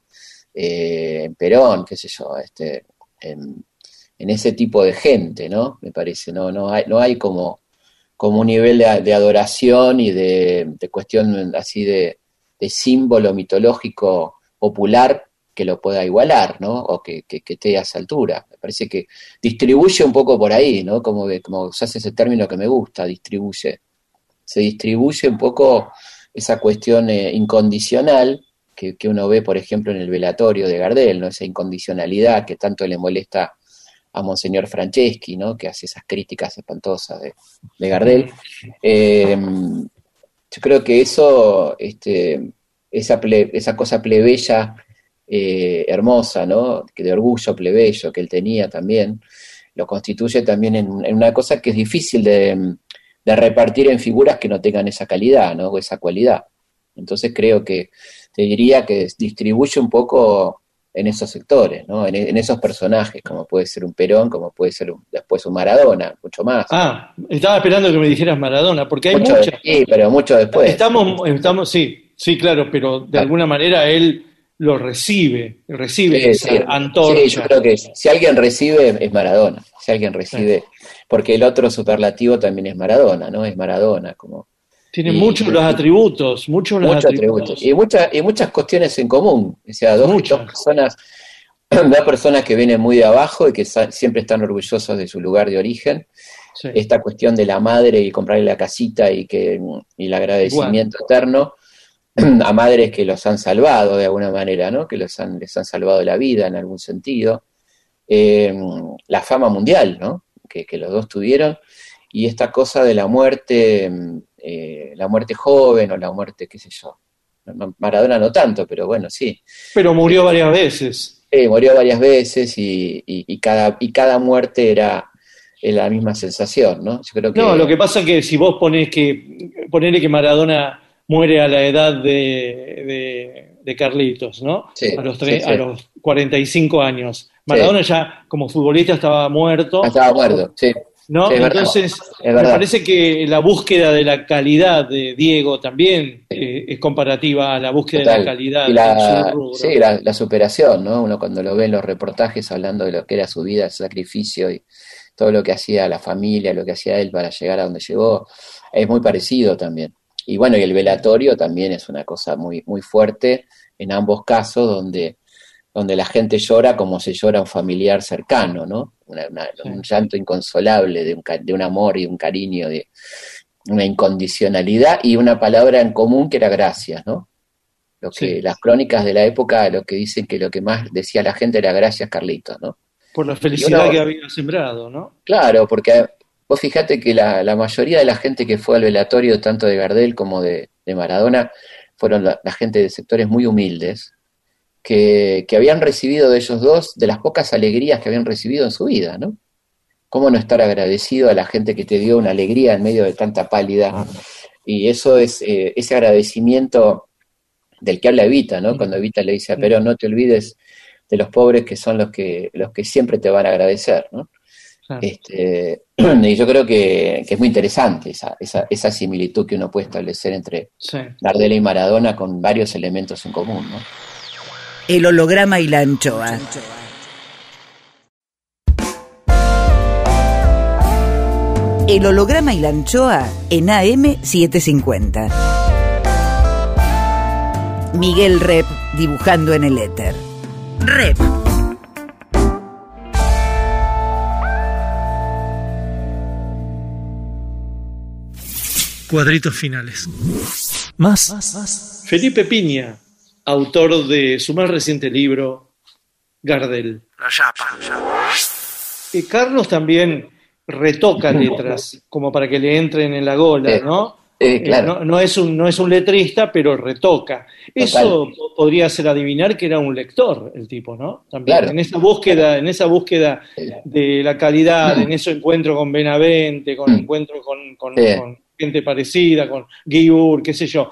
Eh, en Perón, qué sé yo, este, en, ese tipo de gente, ¿no? Me parece, no, no hay, no hay como como un nivel de, adoración y de, cuestión así de, símbolo mitológico popular que lo pueda igualar, ¿no? O que, esté a esa altura. Me parece que distribuye un poco por ahí, ¿no? Como, como usas ese término que me gusta, distribuye. Se distribuye un poco esa cuestión eh, incondicional que, que uno ve, por ejemplo, en el velatorio de Gardel, ¿no? Esa incondicionalidad que tanto le molesta a Monseñor Franceschi, ¿no? Que hace esas críticas espantosas de, de Gardel. Eh, yo creo que eso, este, esa, esa cosa plebeya eh, hermosa, ¿no? Que de orgullo plebeyo que él tenía también, lo constituye también en una cosa que es difícil de, de repartir en figuras que no tengan esa calidad, ¿no? O esa cualidad. Entonces creo que te diría que distribuye un poco en esos sectores, ¿no? En, en esos personajes, como puede ser un Perón, como puede ser un- después un Maradona, mucho más. Ah, estaba esperando que me dijeras Maradona, porque hay mucho muchas. sí, pero mucho después. Estamos, estamos, sí, sí, claro, pero de Ah. alguna manera él lo recibe, recibe Sí, esa sí. antorcha. Sí, yo creo que si alguien recibe es Maradona, si alguien recibe, porque el otro superlativo también es Maradona, ¿no? Es Maradona, como Tiene y- muchos los atributos, muchos los muchos atributos. atributos y muchas y muchas cuestiones en común, o sea, dos, Muchas. dos personas dos personas que vienen muy de abajo y que siempre están orgullosos de su lugar de origen. Esta cuestión de la madre y comprarle la casita y que y el agradecimiento eterno a madres que los han salvado de alguna manera, ¿no? Que los han, les han salvado la vida en algún sentido. Eh, la fama mundial, ¿no? Que, los dos tuvieron. Y esta cosa de la muerte, eh, la muerte joven o la muerte, qué sé yo. Maradona no tanto, pero bueno, sí. Pero murió varias veces. Sí, murió varias veces y, cada, y cada muerte era, la misma sensación, ¿no? Yo creo que... No, lo que pasa es que si vos ponés que, ponele que Maradona muere a la edad de, de, Carlitos, ¿no? a, los a los 45 años. Maradona ya como futbolista estaba muerto. Estaba muerto, sí. ¿no? Entonces, me parece que la búsqueda de la calidad de Diego también eh, es comparativa a la búsqueda de la calidad la, Sí, la, superación, ¿no? Uno cuando lo ve en los reportajes hablando de lo que era su vida, su sacrificio y todo lo que hacía la familia, lo que hacía él para llegar a donde llegó, es muy parecido también. Y bueno, y el velatorio también es una cosa muy, muy fuerte en ambos casos, donde, donde la gente llora como se llora un familiar cercano, ¿no? Un llanto inconsolable de un, de un amor y un cariño, de una incondicionalidad y una palabra en común que era gracias, ¿no? Lo que las crónicas de la época lo que dicen que lo que más decía la gente era gracias Carlitos, ¿no? Por la felicidad que había sembrado, ¿no? Claro, porque Vos fijate que la, la, mayoría de la gente que fue al velatorio, tanto de Gardel como de, Maradona, fueron la, gente de sectores muy humildes, que, que, habían recibido de ellos dos de las pocas alegrías que habían recibido en su vida, ¿no? ¿Cómo no estar agradecido a la gente que te dio una alegría en medio de tanta pálida? Y eso es eh, ese agradecimiento del que habla Evita, ¿no? Cuando Evita le dice a Perón, no te olvides de los pobres que son los que, los que siempre te van a agradecer, ¿no? Este, y yo creo que, es muy interesante esa, esa, similitud que uno puede establecer entre sí. y Maradona con varios elementos en común. ¿no? El holograma y la anchoa. El holograma y la anchoa en AM750. Miguel Rep dibujando en el éter. Rep. cuadritos finales. Más. Felipe Piña, autor de su más reciente libro, Gardel. Y eh, Carlos también retoca letras, como para que le entren en la gola, ¿no? Eh, no, es un, no es un letrista, pero retoca. Eso podría ser adivinar que era un lector el tipo, ¿no? También en esa búsqueda, en esa búsqueda de la calidad, en ese encuentro con Benavente, con encuentro con, con gente parecida, con Guibur, qué sé yo.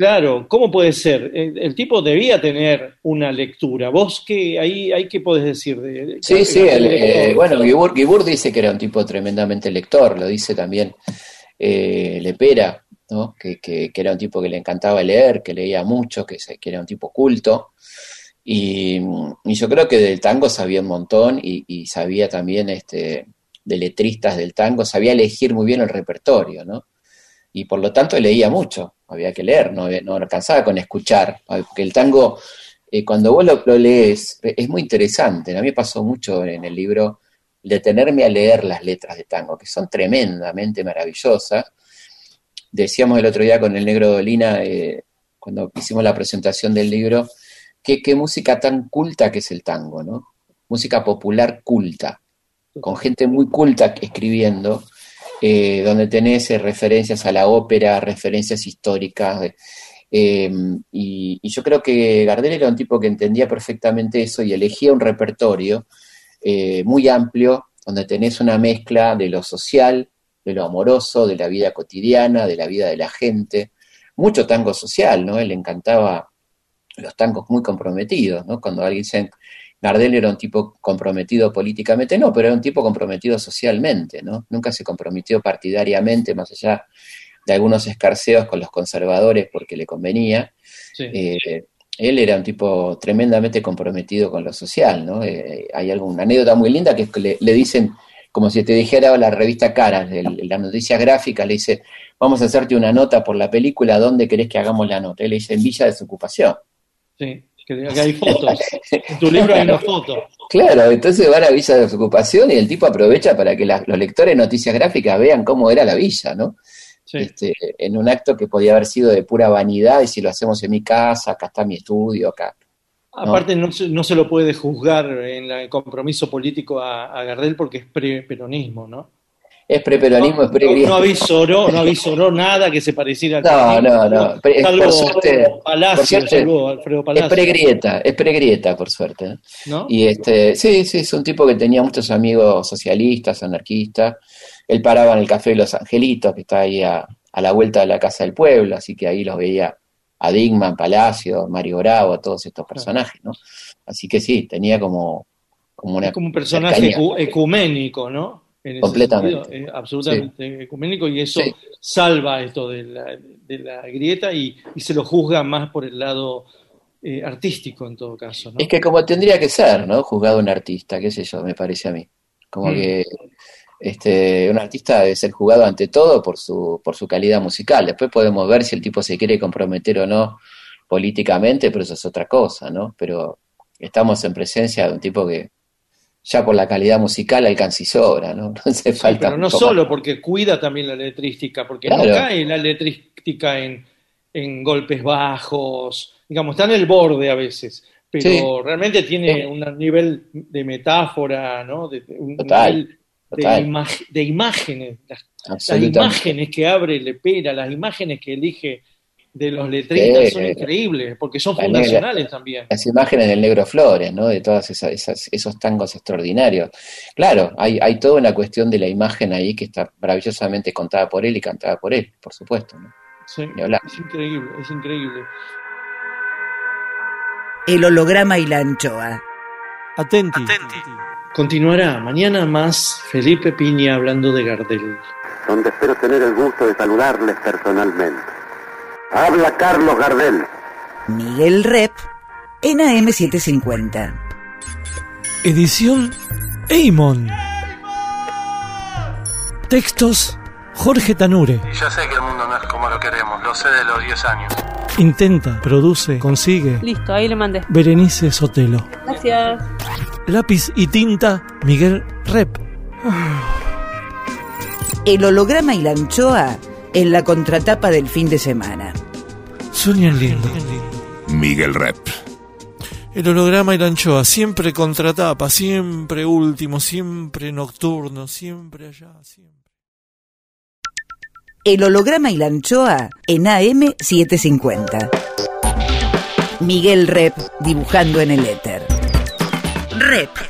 Claro, ¿cómo puede ser? El, tipo debía tener una lectura. ¿Vos qué, ahí, ahí qué podés decir? De, sí, sí, eh, bueno, Guibur, dice que era un tipo tremendamente lector, lo dice también eh, Lepera, ¿no? Que, que, era un tipo que le encantaba leer, que leía mucho, que, que era un tipo culto. Y, yo creo que del tango sabía un montón y, y sabía también este, de letristas del tango, sabía elegir muy bien el repertorio, ¿no? Y por lo tanto leía mucho, había que leer, no, no alcanzaba con escuchar, porque el tango, eh, cuando vos lo, lees, es muy interesante. A mí me pasó mucho en el libro detenerme a leer las letras de tango, que son tremendamente maravillosas. Decíamos el otro día con el negro Dolina, eh, cuando hicimos la presentación del libro, qué, qué música tan culta que es el tango, ¿no? Música popular culta con gente muy culta escribiendo, eh, donde tenés eh, referencias a la ópera, referencias históricas. Em, y, yo creo que Gardel era un tipo que entendía perfectamente eso y elegía un repertorio eh, muy amplio, donde tenés una mezcla de lo social, de lo amoroso, de la vida cotidiana, de la vida de la gente. Mucho tango social, ¿no? Él le encantaba los tangos muy comprometidos, ¿no? Cuando alguien dice Gardel era un tipo comprometido políticamente, no, pero era un tipo comprometido socialmente, ¿no? Nunca se comprometió partidariamente, más allá de algunos escarceos con los conservadores porque le convenía. Eh, él era un tipo tremendamente comprometido con lo social, ¿no? Eh, hay alguna anécdota muy linda que es que le, dicen, como si te dijera la revista Caras, de las noticias gráficas, le dice, vamos a hacerte una nota por la película, ¿dónde querés que hagamos la nota? Él le dice, en Villa de su ocupación. Sí que, hay fotos. En tu libro hay una foto. Claro, entonces van a Villa de Ocupación y el tipo aprovecha para que la- los lectores de noticias gráficas vean cómo era la villa, ¿no? Sí. Este, en un acto que podía haber sido de pura vanidad y si lo hacemos en mi casa, acá está mi estudio, acá. Aparte, no se, no se lo puede juzgar en el compromiso político a, a Gardel porque es pre-peronismo, ¿no? Es preperonismo, es no, pre no avisoró, no avisoró nada que se pareciera al No, no, no. Pre- Salvo por suerte- por Palacio, suerte, salvo Alfredo Es Palacio. pregrieta, es pregrieta, por suerte. ¿no? Y este, sí, sí, es un tipo que tenía muchos amigos socialistas, anarquistas. Él paraba en el Café de los Angelitos, que está ahí a, a la vuelta de la Casa del Pueblo, así que ahí los veía a Digman, Palacio, Mario Bravo, a todos estos personajes, ¿no? Así que sí, tenía como, como una Es como un personaje ecu- ecuménico, ¿no? En ese Completamente. sentido, absolutamente ecuménico y eso Sí. salva esto de la, de la grieta y, y se lo juzga más por el lado eh, artístico en todo caso, ¿no? Es que como tendría que ser, ¿no? Juzgado un artista, qué sé yo, me parece a mí. Como Mm. que este, un artista debe ser jugado ante todo por su, por su calidad musical. Después podemos ver si el tipo se quiere comprometer o no políticamente, pero eso es otra cosa, ¿no? Pero estamos en presencia de un tipo que ya por la calidad musical alcanza y sobra, ¿no? No hace Sí, falta pero no solo más. porque cuida también la letrística, porque no cae la letrística en, en golpes bajos, digamos, está en el borde a veces, pero Sí. realmente tiene Sí. un nivel de metáfora, ¿no? De, un Total, nivel de, imágenes, las, imágenes que abre Lepera, las imágenes que elige de los letristas Sí, son increíbles, porque son la fundacionales también. las imágenes del Negro Flores, ¿no? De todas esas, esas- esos tangos extraordinarios. Claro, hay, hay toda una cuestión de la imagen ahí que está maravillosamente contada por él y cantada por él, por supuesto, ¿no? Sí, es increíble, es increíble. El holograma y la anchoa. Atenti. Continuará mañana más Felipe Piña hablando de Gardel. donde espero tener el gusto de saludarles personalmente. Habla Carlos Gardel. Miguel Rep en AM750. Edición Eimon. Textos Jorge Tanure. Y ya sé que el mundo no es como lo queremos, lo sé de los 10 años. Intenta, produce, consigue. Listo, ahí le mandé. Berenice Sotelo. Gracias. Lápiz y tinta Miguel Rep. El holograma y la anchoa en la contratapa del fin de semana. Sueñan lindo. Miguel Rep. El holograma y la anchoa, siempre contratapa, siempre último, siempre nocturno, siempre allá, siempre. El holograma y la anchoa en AM750. Miguel Rep dibujando en el éter. Rep.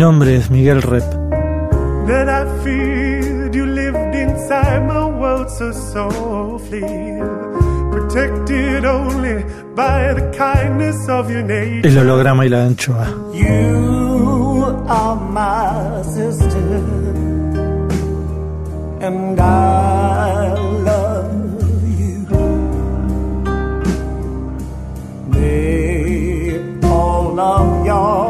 Nombre es Miguel Rep. that I feared. You lived inside my world so softly, protected only by the kindness of your nature. El holograma y la anchoa. You are my sister, and I love you. May all of your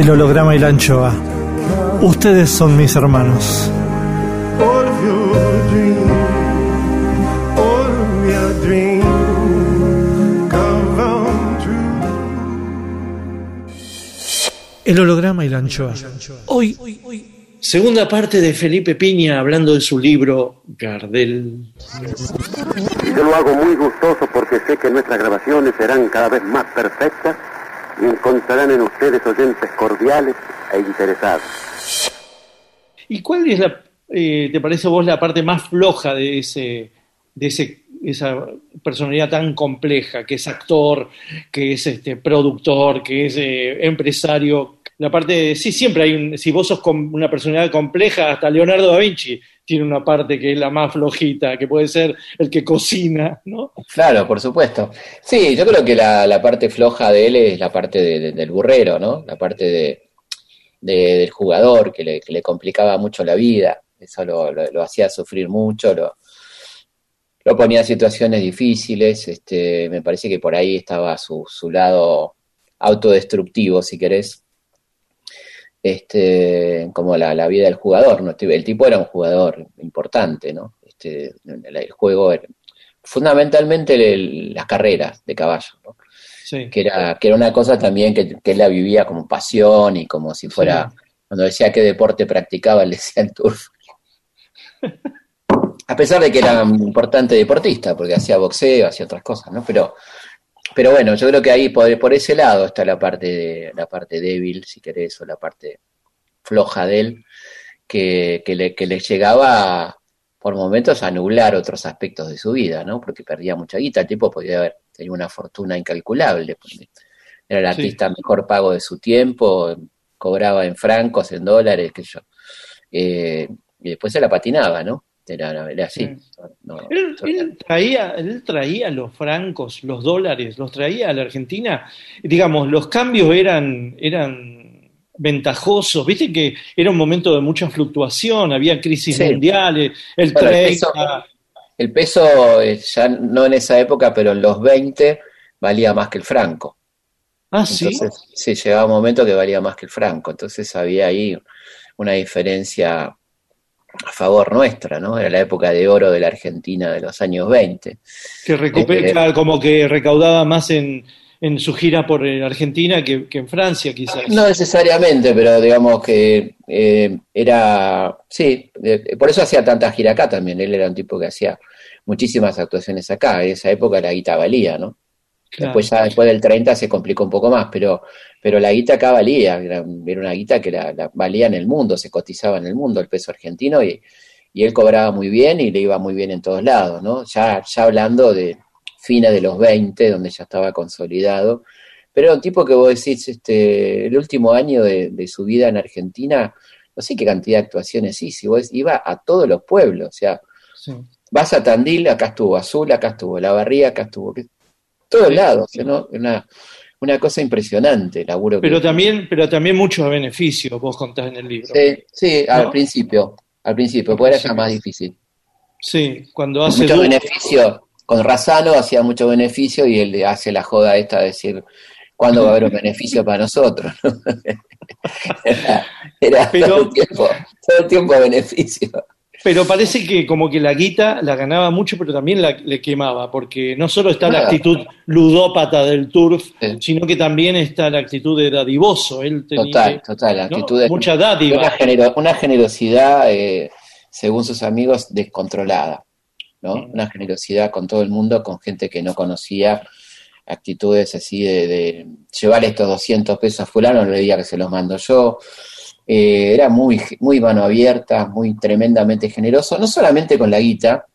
El holograma y la anchoa. Ustedes son mis hermanos. El holograma y la anchoa. Hoy, segunda parte de Felipe Piña hablando de su libro Gardel. Y yo lo hago muy gustoso porque sé que nuestras grabaciones serán cada vez más perfectas encontrarán en ustedes oyentes cordiales e interesados. ¿Y cuál es la, eh, te parece a vos la parte más floja de ese, de ese, esa personalidad tan compleja, que es actor, que es este productor, que es eh, empresario? La parte de, sí, siempre hay un, si vos sos com- una personalidad compleja, hasta Leonardo da Vinci tiene una parte que es la más flojita, que puede ser el que cocina, ¿no? Claro, por supuesto. Sí, yo creo que la, la parte floja de él es la parte de- de- del burrero, ¿no? La parte de, de- del jugador que le, complicaba mucho la vida. Eso lo, lo- lo hacía sufrir mucho, lo, lo ponía en situaciones difíciles. Este, me parece que por ahí estaba su, su lado autodestructivo, si querés. Este, como la, la vida del jugador, ¿no? El tipo era un jugador importante, ¿no? Este, el, juego era- fundamentalmente el- las carreras de caballo, ¿no? Sí. que era, que era una cosa también que, que él la vivía como pasión y como si fuera, cuando decía qué deporte practicaba, él decía el turf. A pesar de que era un importante deportista, porque hacía boxeo, hacía otras cosas, ¿no? Pero, pero bueno, yo creo que ahí por, por ese lado está la parte, de, la parte débil, si querés, o la parte floja de él, que, que le, que le llegaba por momentos a nublar otros aspectos de su vida, ¿no? Porque perdía mucha guita, el tipo podía haber tenido una fortuna incalculable, era el Sí. artista mejor pago de su tiempo, cobraba en francos, en dólares, qué sé yo. Eh, y después se la patinaba, ¿no? Era, era así. No- no- Él, él traía, él traía los francos, los dólares, los traía a la Argentina. Digamos, los cambios eran, eran ventajosos. Viste que era un momento de mucha fluctuación, había crisis Sí. mundiales, el Bueno, el 30. peso- El peso, eh, ya no en esa época, pero en los 20 valía más que el franco. Ah, sí. Entonces, sí, llegaba un momento que valía más que el franco. Entonces había ahí una diferencia a favor nuestra, ¿no? Era la época de oro de la Argentina de los años 20. Que recupera, Eh, claro, como que recaudaba más en, en su gira por eh, Argentina que, que en Francia, quizás. No necesariamente, pero digamos que eh, era, sí, eh, por eso hacía tanta gira acá también. Él era un tipo que hacía muchísimas actuaciones acá. En esa época la guita valía, ¿no? Claro. Después ya después del 30 se complicó un poco más, pero, pero la guita acá valía, era, una guita que la, la- valía en el mundo, se cotizaba en el mundo el peso argentino y, y él cobraba muy bien y le iba muy bien en todos lados, ¿no? Ya, ya hablando de fines de los 20, donde ya estaba consolidado, pero era un tipo que vos decís, este, el último año de, de su vida en Argentina, no sé qué cantidad de actuaciones hizo, vos iba a todos los pueblos, o sea, Sí. vas a Tandil, acá estuvo Azul, acá estuvo La Barría, acá estuvo. Todos Sí. lados, ¿no? Una, una cosa impresionante, el laburo que- Pero también, pero también muchos beneficios, vos contás en el libro. Sí, sí, al principio, al principio, porque era ya más difícil. Sí, cuando hace Mucho beneficio, con Razano hacía mucho beneficio y él hace la joda esta de decir, ¿cuándo va a haber un beneficio para nosotros? era era Pero- todo, el tiempo, todo el tiempo beneficio. Pero parece que como que la guita la ganaba mucho, pero también la, le quemaba, porque no solo está la actitud ludópata del turf, Sí. sino que también está la actitud de dadivoso. Él tenía Total, total, la ¿no? actitud de mucha una, dádiva. genero- una generosidad, eh, según sus amigos, descontrolada, ¿no? Mm. Una generosidad con todo el mundo, con gente que no conocía, actitudes así de, de llevarle estos 200 pesos a fulano, no le diga que se los mando yo. Eh, era muy, muy mano abierta, muy tremendamente generoso, no solamente con la guita,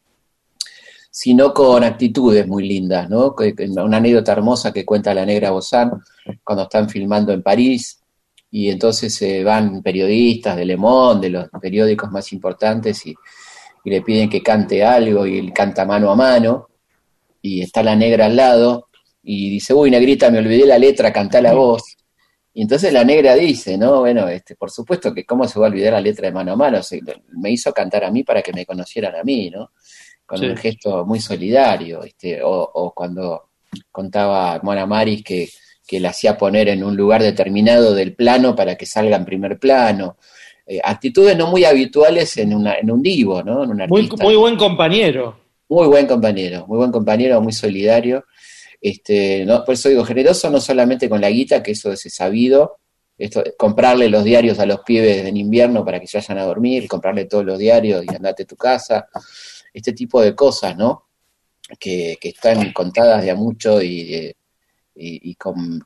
sino con actitudes muy lindas, ¿no? Una anécdota hermosa que cuenta la negra Bozán cuando están filmando en París y entonces eh, van periodistas de Le Monde, de los periódicos más importantes y, y le piden que cante algo y él canta mano a mano y está la negra al lado y dice, uy, negrita, me olvidé la letra, cantá la voz. Y entonces la negra dice, ¿no? Bueno, este, por supuesto que cómo se va a olvidar la letra de mano a mano, Se- me hizo cantar a mí para que me conocieran a mí, ¿no? Con Sí. un gesto muy solidario, este, o, o cuando contaba Mona Maris que, que la hacía poner en un lugar determinado del plano para que salga en primer plano. Eh, actitudes no muy habituales en, una, en un divo, ¿no? En un Muy, artista. muy buen compañero. Muy buen compañero, muy buen compañero, muy solidario. Este, por eso digo, generoso no solamente con la guita, que eso es sabido, comprarle los diarios a los pibes en invierno para que se vayan a dormir, comprarle todos los diarios y andate a tu casa, este tipo de cosas, ¿no? Que, que están contadas de a mucho y, eh,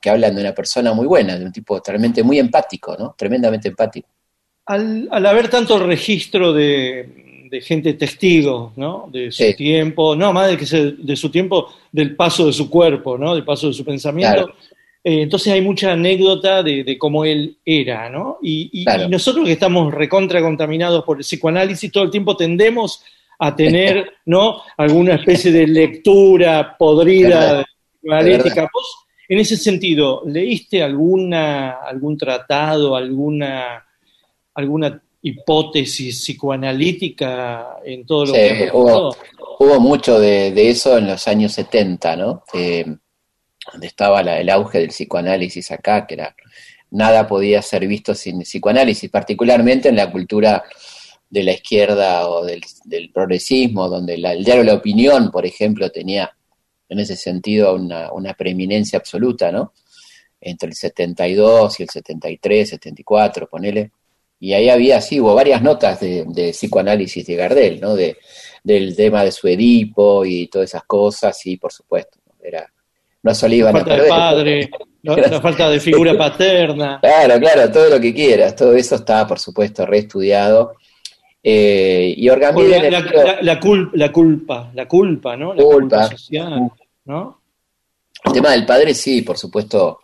que hablan de una persona muy buena, de un tipo realmente muy empático, ¿no? Tremendamente empático. Al haber tanto registro de, de gente testigo, ¿no? De su Sí. tiempo, no más de que se- de su tiempo, del paso de su cuerpo, ¿no? Del paso de su pensamiento. Claro. Eh, entonces hay mucha anécdota de, de cómo él era, ¿no? Y, y- Claro. y nosotros que estamos recontra contaminados por el psicoanálisis, todo el tiempo tendemos a tener, ¿no? Alguna especie de lectura podrida psicoanalítica. ¿Vos, en ese sentido, leíste alguna, algún tratado, alguna, alguna hipótesis psicoanalítica en todo lo Sí, que hubo, hubo mucho de, de eso en los años 70, ¿no? Eh, donde estaba la- el auge del psicoanálisis acá, que era nada podía ser visto sin psicoanálisis, particularmente en la cultura de la izquierda o del, del progresismo, donde la- el diario La Opinión, por ejemplo, tenía en ese sentido una, una preeminencia absoluta, ¿no? Entre el 72 y el 73, 74, ponele. Y ahí había, sí, hubo varias notas de, de psicoanálisis de Gardel, ¿no? De, del tema de su Edipo y todas esas cosas, sí, por supuesto. Era, no solo La iban a falta de padre, la, la falta de figura paterna. Claro, claro, todo lo que quieras, todo eso está, por supuesto, reestudiado. Eh, y Orgambide la, la- libro- la- la cul- la culpa, la culpa, ¿no? La Culpa. culpa social, ¿no? El tema del padre, sí, por supuesto,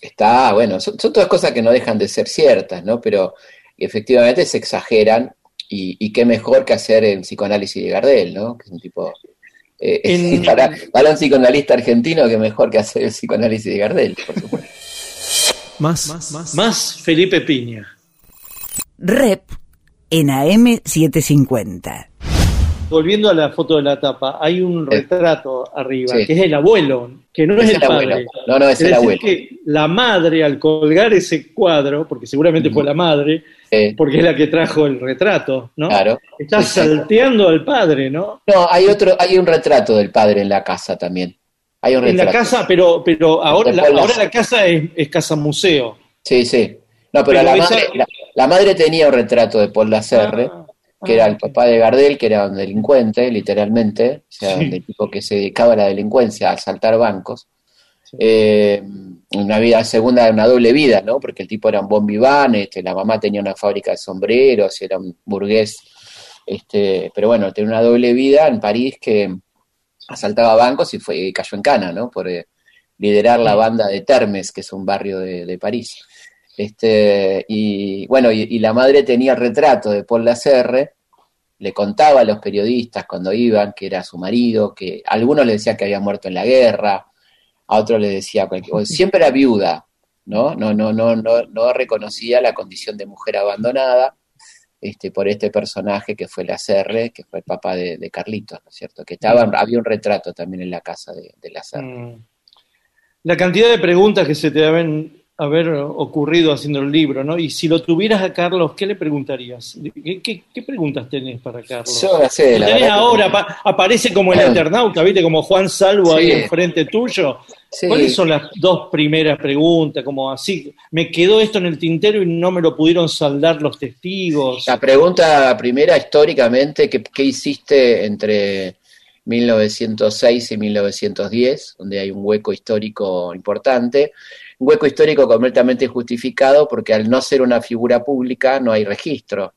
está, bueno, son, son todas cosas que no dejan de ser ciertas, ¿no? Pero efectivamente se exageran y, y qué mejor que hacer el psicoanálisis de Gardel, ¿no? Que es un tipo... eh, En- para, para un psicoanalista argentino, qué mejor que hacer el psicoanálisis de Gardel, por supuesto. Más, más, más. Más Felipe Piña. Rep en AM750. Volviendo a la foto de la tapa, hay un Sí. retrato arriba, Sí. que es el abuelo, que no es, Es el el abuelo. No, no, es el decir abuelo. que la madre, al colgar ese cuadro, porque seguramente fue la madre, Porque es la que trajo el retrato, ¿no? claro. Está salteando al padre, ¿no? No, hay otro, hay un retrato del padre en la casa también. Hay un En la retrato. casa, pero, pero ahora, la, ahora la casa es, es casa museo. Sí, sí. No, pero, Pero la, esa- madre, la, la madre tenía un retrato de Paul Lacerre, Ah, que ah, era el papá de Gardel, que era un delincuente, literalmente, o sea, Sí. el tipo que se dedicaba a la delincuencia, a asaltar bancos. Eh, una vida segunda, una doble vida, ¿no? Porque el tipo era un bon vivant, este, la mamá tenía una fábrica de sombreros, era un burgués, este, pero bueno, tenía una doble vida en París que asaltaba bancos y fue y cayó en cana, ¿no? Por eh, liderar la banda de Termes, que es un barrio de, de París. Este, y bueno, y, y la madre tenía el retrato de Paul Lacerre, le contaba a los periodistas cuando iban que era su marido, que algunos le decían que había muerto en la guerra, a otros le decía cualquier, siempre era viuda, ¿no? No, no, no, no, no reconocía la condición de mujer abandonada, este, por este personaje que fue Lacerre, que fue el papá de, Carlitos, ¿no es cierto? Que estaba, había un retrato también en la casa de, de Lacerre. Mm. La cantidad de preguntas que se te deben haber ocurrido haciendo el libro, ¿no? Y si lo tuvieras a Carlos, ¿qué le preguntarías? ¿Qué, qué- qué preguntas tenés para Carlos? Yo no sé, Lo la tenés verdad que- ahora, apa- aparece como el Eternauta, ¿viste? Como Juan Salvo ahí enfrente tuyo. Sí. ¿Cuáles son las dos primeras preguntas? Como así, me quedó esto en el tintero y no me lo pudieron saldar los testigos. La pregunta primera, históricamente, ¿qué, qué hiciste entre 1906 y 1910? Donde hay un hueco histórico importante. Un hueco histórico completamente justificado porque al no ser una figura pública no hay registro.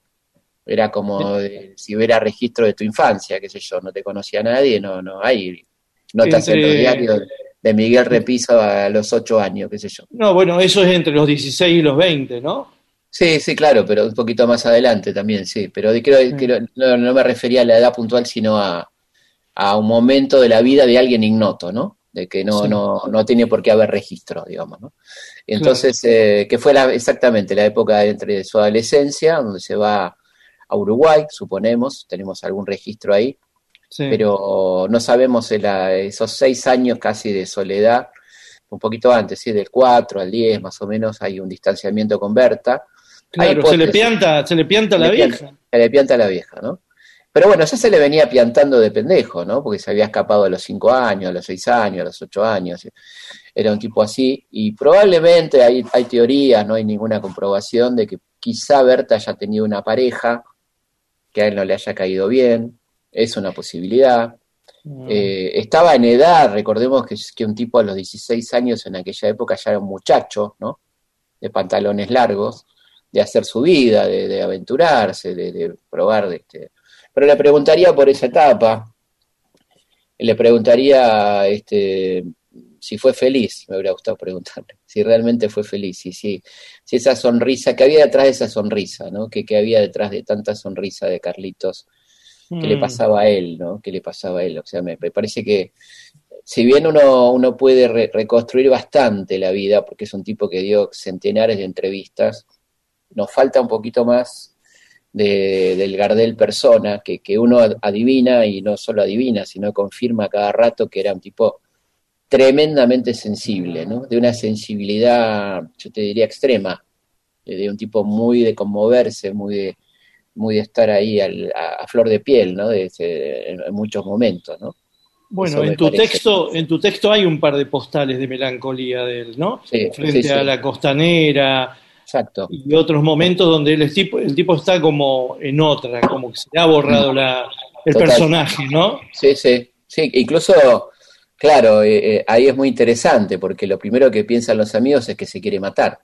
Era como eh, si hubiera registro de tu infancia, qué sé yo, no te conocía nadie, no, no hay notas en los Entre- diarios de Miguel Repiso a los ocho años, qué sé yo. No, bueno, eso es entre los 16 y los 20, ¿no? Sí, sí, claro, pero un poquito más adelante también, sí. Pero creo- no, no me refería a la edad puntual, sino a, a un momento de la vida de alguien ignoto, ¿no? De que no, Sí. no, no tiene por qué haber registro, digamos, ¿no? Entonces, eh, que fue la- exactamente la época entre su adolescencia, donde se va a Uruguay, suponemos, tenemos algún registro ahí, Sí. pero no sabemos la- esos seis años casi de soledad, un poquito antes, ¿sí? del 4 al 10 más o menos, hay un distanciamiento con Berta. Claro, se le pianta, se le pianta a la Le pianta- vieja. Se le pianta a la vieja, ¿no? Pero bueno, ya se le venía piantando de pendejo, ¿no? Porque se había escapado a los 5 años, a los 6 años, a los 8 años. Era un tipo así. Y probablemente hay, hay teorías, no hay ninguna comprobación de que quizá Berta haya tenido una pareja que a él no le haya caído bien. Es una posibilidad. Eh, estaba en edad, recordemos que, que un tipo a los 16 años en aquella época ya era un muchacho, ¿no? De pantalones largos, de hacer su vida, de, de aventurarse, de, de probar. De este. Pero le preguntaría por esa etapa, le preguntaría este, si fue feliz, me hubiera gustado preguntarle, si realmente fue feliz, y si, si esa sonrisa, que había detrás de esa sonrisa, ¿no? Que, que había detrás de tanta sonrisa de Carlitos ¿Qué le Mm. pasaba a él, ¿no? ¿Qué le pasaba a él? O sea, me, me parece que si bien uno, uno puede re- reconstruir bastante la vida, porque es un tipo que dio centenares de entrevistas, nos falta un poquito más de, del Gardel persona, que, que uno ad- adivina y no solo adivina, sino confirma cada rato que era un tipo tremendamente sensible, ¿no? De una sensibilidad, yo te diría, extrema, de, un tipo muy de conmoverse, muy de, muy de estar ahí al- a, a flor de piel, ¿no? De, en, en muchos momentos, ¿no? Bueno, en tu parece. texto, en tu texto hay un par de postales de melancolía de él, ¿no? Sí, Frente sí, sí. a la costanera Exacto. y otros momentos donde el tipo, el tipo está como en otra, como que se le ha borrado la, el Total. personaje, ¿no? Sí, sí, sí, incluso, claro, eh, eh, ahí es muy interesante porque lo primero que piensan los amigos es que se quiere matar.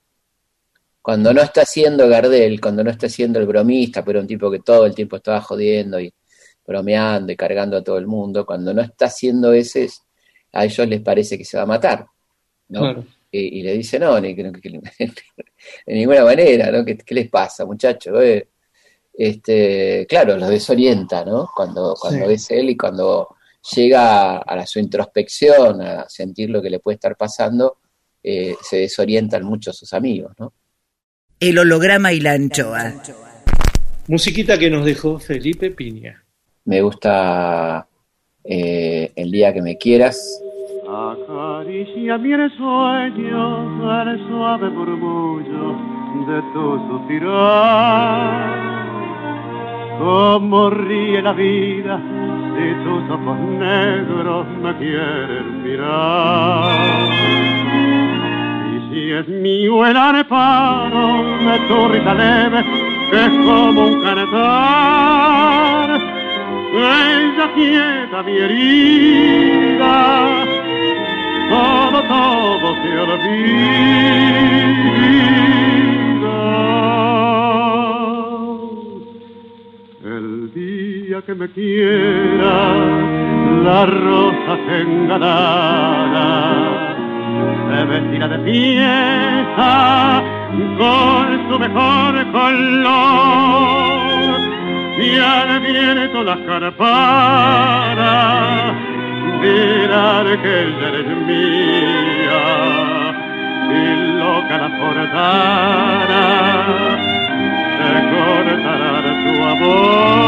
Cuando no está siendo Gardel, cuando no está siendo el bromista, pero un tipo que todo el tiempo estaba jodiendo y bromeando y cargando a todo el mundo, cuando no está siendo ese, a ellos les parece que se va a matar, ¿no? Claro. Y, y le dice, no, ni- que- que- de ninguna manera, ¿no? ¿Qué, qué les pasa, muchachos? Eh, este, claro, los desorienta, ¿no? Cuando, cuando Sí. es él y cuando llega a, su introspección, a sentir lo que le puede estar pasando, eh, se desorientan mucho sus amigos, ¿no? El holograma y la anchoa. Musiquita que nos dejó Felipe Piña. Me gusta eh, El día que me quieras, Acaricia mi sueño al suave murmullo de tu suspirar. Como ríe la vida si tus ojos negros me quieren mirar. Y si es mío el areparo de tu risa leve, que es como un cantar. Ella quieta mi herida, todo, todo se olvida. El día que me quiera, la rosa se engalara, se vestirá de fiesta con su mejor color. Y al viento las carparas dirán que ella eres mía. Y loca la portara se cortará tu amor.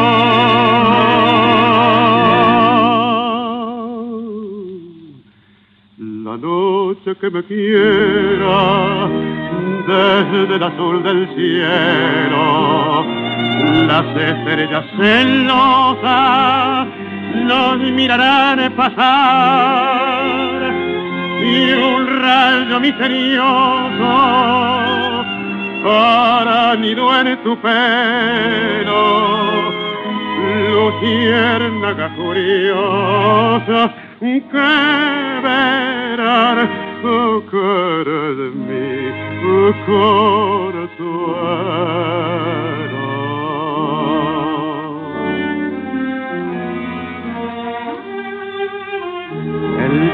La noche que me quiera desde el azul del cielo las estrellas celosas nos mirarán pasar y un rayo misterioso para nido en tu pelo. Luciérnaga curiosa que verán oh, cara de oh, consuelo.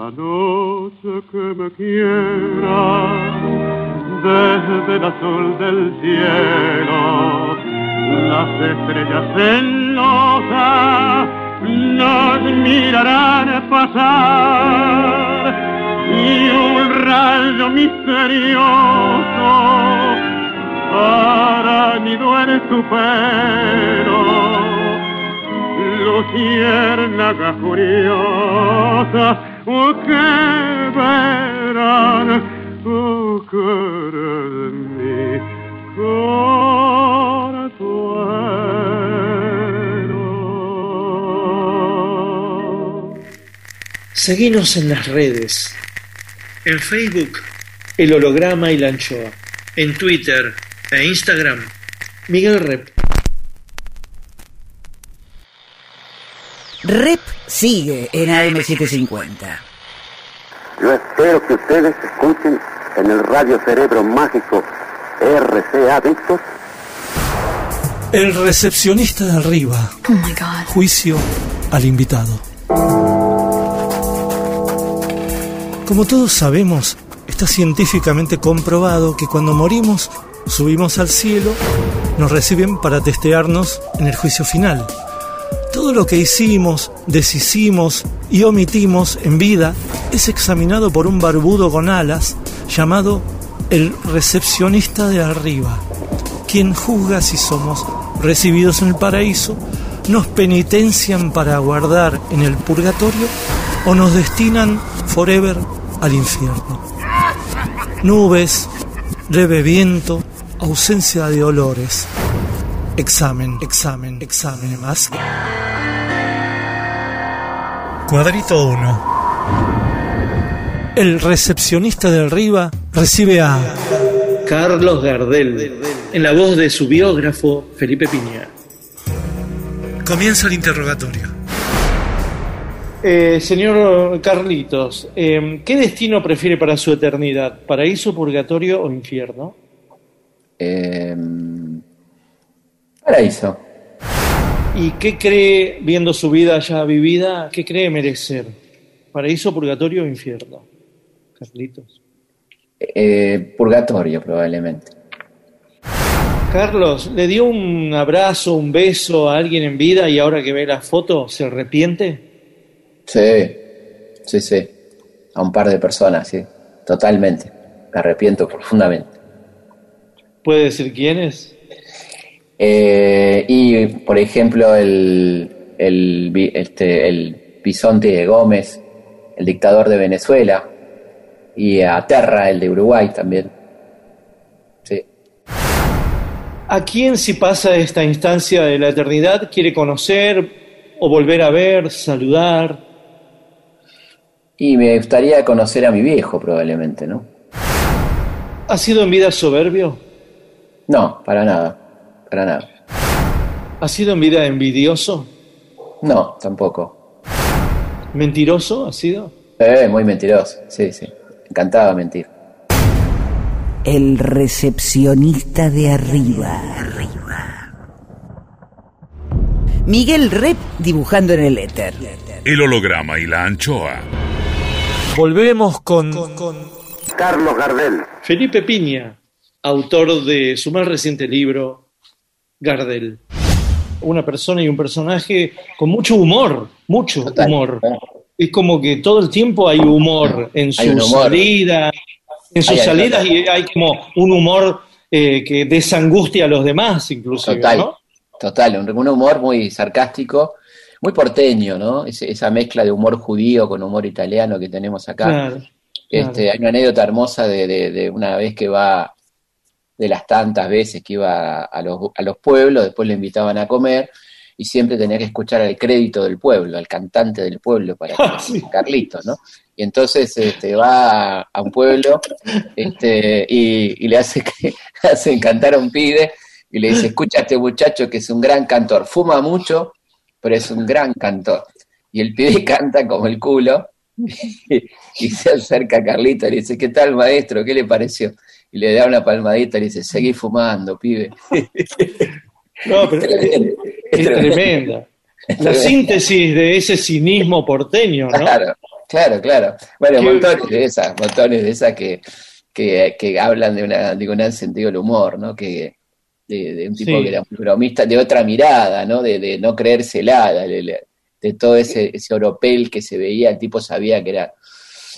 La noche que me quiera, desde el azul del cielo, las estrellas celosas nos mirarán pasar y un rayo misterioso hará nido en tu pelo. Luciérnaga furiosa oh, que verán oh, querer mi consuelo. Seguinos en las redes. En Facebook, El Holograma y la Anchoa. En Twitter e Instagram, Miguel Rep. Rep sigue en AM750. Yo espero que ustedes escuchen en el radio cerebro mágico RCA Víctor El recepcionista de arriba. Oh my God. Juicio al invitado. Como todos sabemos, está científicamente comprobado que cuando morimos, subimos al cielo, nos reciben para testearnos en el juicio final. Todo lo que hicimos, deshicimos y omitimos en vida es examinado por un barbudo con alas llamado el recepcionista de arriba, quien juzga si somos recibidos en el paraíso, nos penitencian para guardar en el purgatorio o nos destinan forever al infierno. Nubes, leve viento, ausencia de olores. Examen, examen, examen más. Cuadrito 1. El recepcionista de arriba recibe a Carlos Gardel, en la voz de su biógrafo Felipe Piña. Comienza el interrogatorio. Eh, señor Carlitos, eh, ¿qué destino prefiere para su eternidad? ¿Paraíso, purgatorio o infierno? Eh, paraíso. ¿Y qué cree, viendo su vida ya vivida, qué cree merecer? ¿Paraíso, purgatorio o infierno? Carlitos. Eh, purgatorio, probablemente. Carlos, ¿le dio un abrazo, un beso a alguien en vida y ahora que ve la foto se arrepiente? Sí, sí, sí. A un par de personas, sí. Totalmente. Me arrepiento profundamente. ¿Puede decir quiénes? Eh, y, por ejemplo, el, el, este, el bisonte de Gómez, el dictador de Venezuela, y a Terra, el de Uruguay también. Sí. ¿A quién si pasa esta instancia de la eternidad quiere conocer o volver a ver, saludar? Y me gustaría conocer a mi viejo, probablemente, ¿no? ¿Ha sido en vida soberbio? No, para nada. Para nada. ¿Ha sido en vida envidioso? No, tampoco. ¿Mentiroso ha sido? Eh, muy mentiroso. Sí, sí. Encantado de mentir. El recepcionista de arriba. Miguel Rep dibujando en el éter. El holograma y la anchoa. Volvemos con, Carlos Gardel. Felipe Piña, autor de su más reciente libro, Gardel. Una persona y un personaje con mucho humor, mucho Total. humor. Es como que todo el tiempo hay humor en Hay sus un humor. salidas, en sus Hay salidas total. y hay como un humor eh, que desangustia a los demás, inclusive, Total, ¿no? total, un, un humor muy sarcástico, muy porteño, ¿no? Ese- esa mezcla de humor judío con humor italiano que tenemos acá. Claro, Este, claro. hay una anécdota hermosa de, de- de una vez que va, de las tantas veces que iba a los, a los pueblos, después le invitaban a comer y siempre tenía que escuchar al crédito del pueblo, al cantante del pueblo para que, Sí. Carlitos, ¿no? Y entonces este, va a, un pueblo este, y, y le hace que, hacen cantar a un pibe y le dice, escucha a este muchacho que es un gran cantor, fuma mucho, pero es un gran cantor. Y el pibe canta como el culo, y se acerca a Carlito y le dice, ¿qué tal maestro? ¿Qué le pareció? Y le da una palmadita y le dice, seguí fumando, pibe. No, pero es, es tremenda. La síntesis de ese cinismo porteño, ¿no? Claro, claro, claro. Bueno, Qué- montones de esas, montones de esas que, que, que hablan de, una, de un sentido del humor, ¿no? Que, de, de un tipo Sí. que era un bromista, de otra mirada, ¿no? De, de no creérsela, de, de- todo ese, ese oropel que se veía, el tipo sabía que era...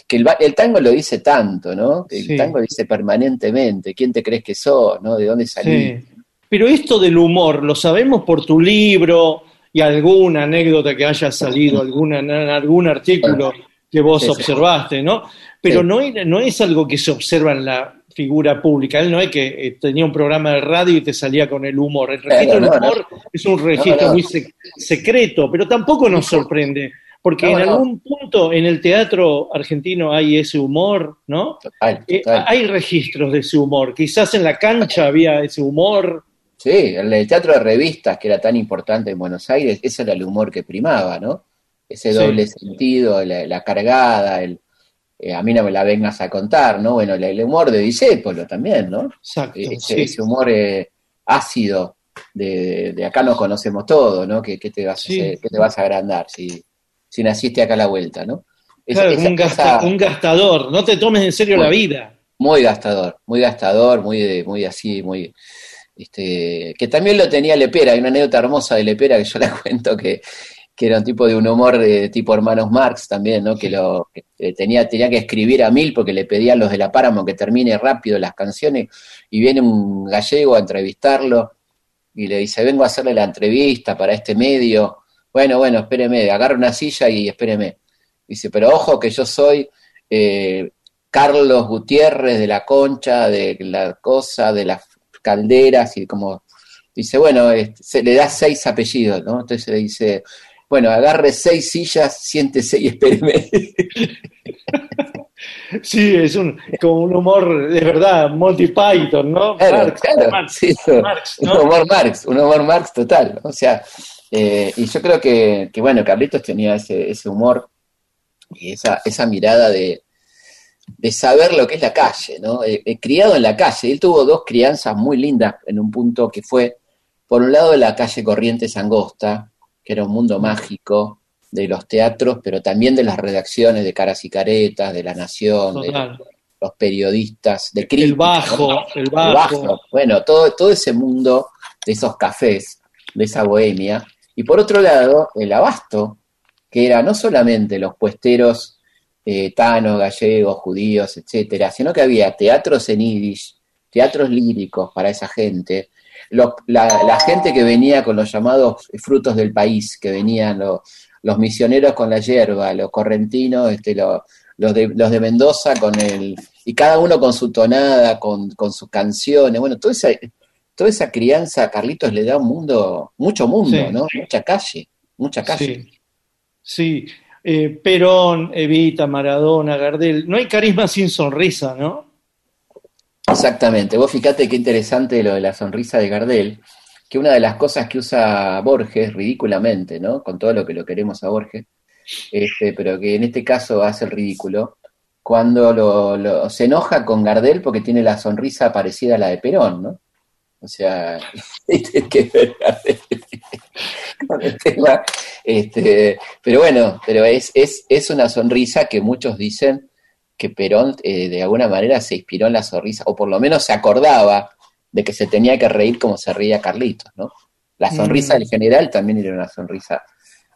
Que el, el tango lo dice tanto, ¿no? El Sí. tango dice permanentemente, ¿quién te crees que sos, ¿no? ¿De dónde salís? Sí. Pero esto del humor, lo sabemos por tu libro y alguna anécdota que haya salido, alguna, algún artículo que vos Sí, observaste, ¿no? Pero no, era- no es algo que se observa en la figura pública. Él no es que eh, tenía un programa de radio y te salía con el humor. El registro del no, humor es un registro muy sec- secreto, pero tampoco nos sorprende. Porque en algún punto en el teatro argentino hay ese humor, ¿no? Total, Eh, hay registros de ese humor. Quizás en la cancha había ese humor. Sí, el del teatro de revistas, que era tan importante en Buenos Aires, ese era el humor que primaba, ¿no? Ese Sí. doble sentido, la, la cargada, el eh, a mí no me la vengas a contar, ¿no? Bueno, el, humor de Disépolo también, ¿no? Exacto. ese, sí. ese humor eh, ácido de, de acá nos conocemos todo, ¿no? ¿Qué, qué te, vas Sí. a hacer? ¿Qué te vas a agrandar si, si naciste acá a la vuelta, ¿no? Claro, esa- un, gasta- esa- un gastador. No te tomes en serio la vida. muy gastador, muy gastador, muy, de- muy así, muy, este, que también lo tenía Lepera, hay una anécdota hermosa de Lepera que yo la cuento que, que era un tipo de un humor de tipo hermanos Marx también, ¿no? Que lo que eh, tenía, tenía que escribir a mil porque le pedían los de la Páramo que termine rápido las canciones, y viene un gallego a entrevistarlo y le dice, vengo a hacerle la entrevista para este medio. Bueno, bueno, espéreme, agarra una silla y espéreme. Dice, pero ojo que yo soy eh, Carlos Gutiérrez de la Concha, de la cosa, de las calderas, y como dice, bueno, este, se le da seis apellidos, ¿no? Entonces le dice, bueno, agarre seis sillas, siéntese y espéreme. Sí, es un, como un humor, de verdad, Monty Python, ¿no? Claro, Marx, claro, Marx, sí, no. Marx, un humor Marx, un humor Marx total, o sea, eh, y yo creo que, que, bueno, Carlitos tenía ese, ese humor y esa, esa mirada de, de saber lo que es la calle, ¿no? Eh, eh, criado en la calle, él tuvo dos crianzas muy lindas en un punto que fue, por un lado, la calle Corrientes Angosta, que era un mundo mágico de los teatros, pero también de las redacciones de Caras y Caretas, de La Nación, de los periodistas, de El crítica, bajo, ¿no? el el bajo. bajo. Bueno, todo, todo ese mundo de esos cafés, de esa bohemia. Y por otro lado, el abasto, que era no solamente los puesteros eh, tanos, gallegos, judíos, etcétera, sino que había teatros en yiddish, teatros líricos para esa gente, los- la, la gente que venía con los llamados frutos del país, que venían los, los misioneros con la hierba, los correntinos, este, los, los de, los de Mendoza con el, y cada uno con su tonada, con, con sus canciones, bueno, toda esa, toda esa crianza a Carlitos le da un mundo, mucho mundo, Sí. ¿no? Mucha calle, mucha calle. Sí, sí. Eh, Perón, Evita, Maradona, Gardel. No hay carisma sin sonrisa, ¿no? Exactamente. Vos fíjate qué interesante lo de la sonrisa de Gardel, que una de las cosas que usa Borges ridículamente, ¿no? Con todo lo que lo queremos a Borges, este, pero que en este caso hace el ridículo, cuando lo, lo- se enoja con Gardel porque tiene la sonrisa parecida a la de Perón, ¿no? O sea, que ver con tema. Este, pero bueno, pero es, es, es una sonrisa que muchos dicen que Perón eh, de alguna manera se inspiró en la sonrisa, o por lo menos se acordaba de que se tenía que reír como se reía Carlitos, ¿no? La sonrisa Mm. en general también era una sonrisa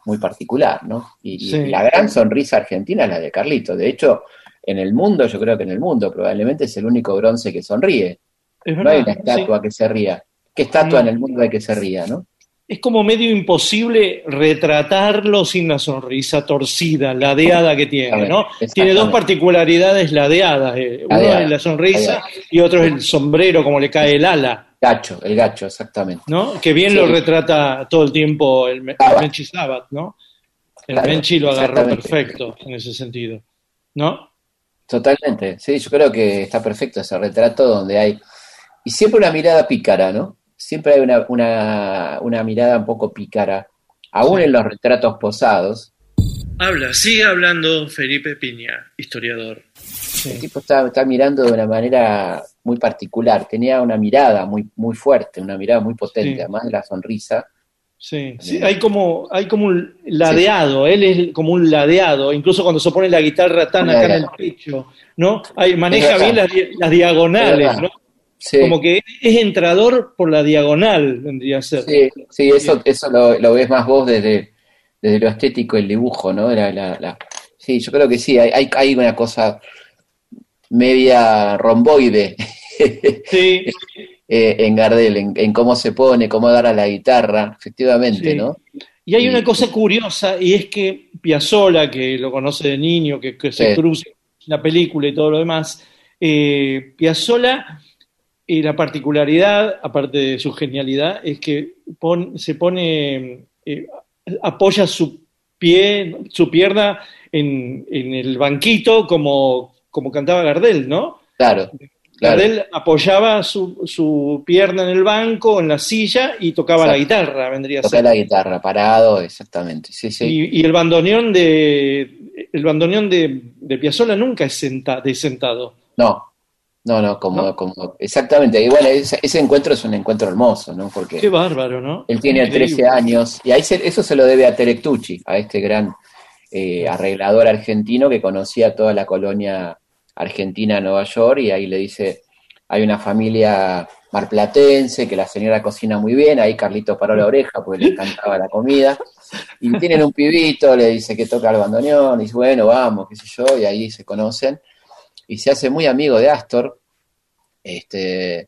muy particular, ¿no? Y, la gran sonrisa argentina es la de Carlitos. De hecho, en el mundo, yo creo que en el mundo probablemente es el único bronce que sonríe. Es No hay una estatua que se ría. ¿Qué estatua No. en el mundo hay que se ría, no? Es como medio imposible retratarlo sin la sonrisa torcida, ladeada que tiene, ¿no? Tiene dos particularidades ladeadas. eh, Uno Ladeada, es la sonrisa ladeada. y otro es el sombrero, como le cae el ala, Gacho, el gacho, exactamente. ¿no? Que bien Sí. lo retrata todo el tiempo el, el Menchi Sabat, ¿no? El Claro, Menchi lo agarró perfecto en ese sentido, ¿no? Totalmente, sí, yo creo que está perfecto ese retrato donde hay, y siempre una mirada pícara, ¿no? Siempre hay una, una, una mirada un poco pícara, aún Sí. en los retratos posados. Habla, sigue hablando Felipe Piña, historiador. El tipo está, está mirando de una manera muy particular, tenía una mirada muy, muy fuerte, una mirada muy potente, Sí. además de la sonrisa. Sí, sí, hay como, hay como un ladeado, él es como un ladeado, incluso cuando se pone la guitarra tan acá en el pecho, ¿no? Hay, maneja bien las, las diagonales, Es verdad. ¿no? Sí. Como que es entrador por la diagonal, vendría a ser. Sí, sí, eso, eso lo, lo ves más vos desde, desde lo estético, el dibujo, ¿no? La, la- la- Sí, yo creo que sí, hay, hay, una cosa media romboide Sí, eh, en Gardel, en, en cómo se pone, cómo agarra la guitarra, efectivamente, Sí. ¿no? Y hay Y- una cosa curiosa, y es que Piazzolla, que lo conoce de niño, que, que se cruza en la película y todo lo demás, eh, Piazzolla, eh, la particularidad, aparte de su genialidad, es que pon- se pone, eh, apoya su pie, su pierna en, en el banquito como, como cantaba Gardel, ¿no? Claro, claro. Gardel apoyaba su, su pierna en el banco, en la silla, y tocaba la guitarra, vendría a ser. la guitarra, parado, exactamente, sí, sí. Y, y el bandoneón de el bandoneón de, de Piazzolla nunca es senta- de sentado. No, no, no, como, como, exactamente. Y bueno, ese, ese encuentro es un encuentro hermoso, ¿no? Porque Qué bárbaro, ¿no? él tiene Increíble. 13 años y ahí se- eso se lo debe a Terectucci, a este gran eh, arreglador argentino que conocía toda la colonia argentina en Nueva York y ahí le dice, hay una familia marplatense que la señora cocina muy bien, ahí Carlito paró la oreja porque le encantaba la comida. Y tienen un pibito, le dice que toca el bandoneón, y dice, bueno, vamos, qué sé yo, y ahí se conocen. Y se hace muy amigo de Astor. Este,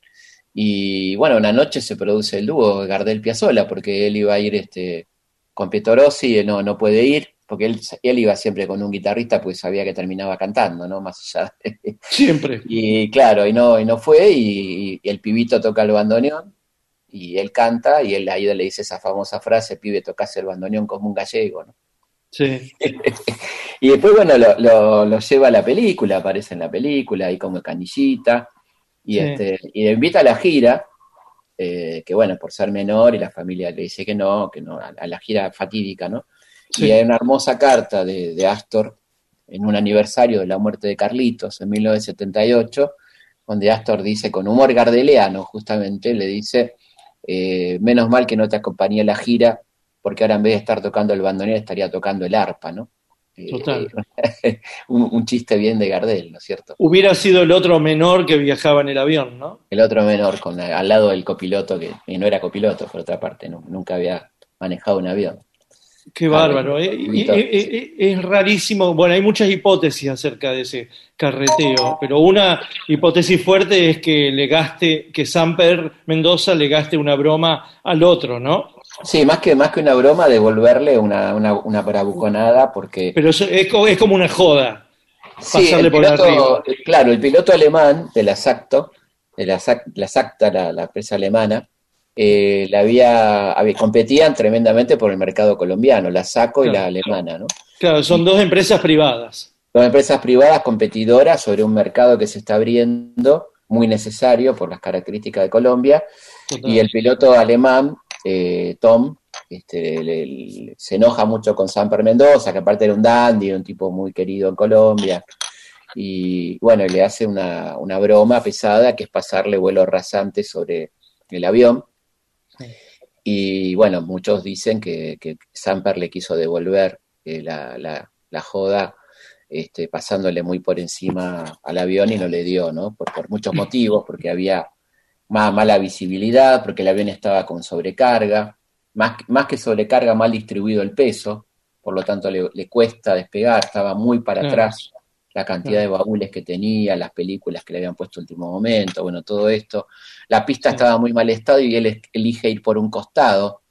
y bueno, una noche se produce el dúo Gardel Piazzolla, porque él iba a ir este, con Pietorossi, y no, no puede ir, porque él, él iba siempre con un guitarrista, pues sabía que terminaba cantando, ¿no? Más allá de- Siempre. y claro, y no, y no fue, y, y el pibito toca el bandoneón, y él canta, y él ahí le dice esa famosa frase, pibe, tocas el bandoneón como un gallego, ¿no? Sí. Y después, bueno, lo, lo- lo lleva a la película, aparece en la película, ahí como canillita, y, Sí. este, y le invita a la gira, eh, que bueno, por ser menor, y la familia le dice que no, que no, a, a la gira fatídica, ¿no? Sí. Y hay una hermosa carta de, de Astor en un aniversario de la muerte de Carlitos en 1978, donde Astor dice con humor gardeliano, justamente, le dice, eh, menos mal que no te acompañé a la gira, porque ahora en vez de estar tocando el bandoneón estaría tocando el arpa, ¿no? Eh, Total. un, un chiste bien de Gardel, ¿no es cierto? Hubiera sido el otro menor que viajaba en el avión, ¿no? El otro menor, con, al lado del copiloto, que, que no era copiloto, por otra parte, no- nunca había manejado un avión. Qué Ah, bárbaro. bueno, ¿eh? Es rarísimo. Bueno, hay muchas hipótesis acerca de ese carreteo, pero una hipótesis fuerte es que le gaste, que Samper Mendoza le gaste una broma al otro, ¿no? Sí, más que, más que una broma, devolverle una, una, una bravuconada, porque Pero eso es, es como una joda. Sí, pasarle el por piloto, arriba. eh, claro, el piloto alemán de la SACTO, de la, SAC- la SACTA, la, la empresa alemana, eh, la había, había- competían tremendamente por el mercado colombiano, la SACO y la alemana, ¿no? Claro, son dos empresas privadas. Dos empresas privadas competidoras sobre un mercado que se está abriendo, muy necesario por las características de Colombia, y el piloto alemán, eh, Tom, este, le- le- se enoja mucho con Samper Mendoza, que aparte era un dandy, un tipo muy querido en Colombia, y bueno, le hace una, una broma pesada que es pasarle vuelo rasante sobre el avión. Y bueno, muchos dicen que, que Samper le quiso devolver eh, la, la- la joda este, pasándole muy por encima al avión y no le dio, ¿no? Por, por muchos motivos, porque había más mala visibilidad, porque el avión estaba con sobrecarga, más, más que sobrecarga, mal distribuido el peso, por lo tanto le, le cuesta despegar, estaba muy para Claro. atrás la cantidad de baúles que tenía, las películas que le habían puesto último momento, bueno, todo esto. La pista Sí. estaba muy mal estado y él elige ir por un costado,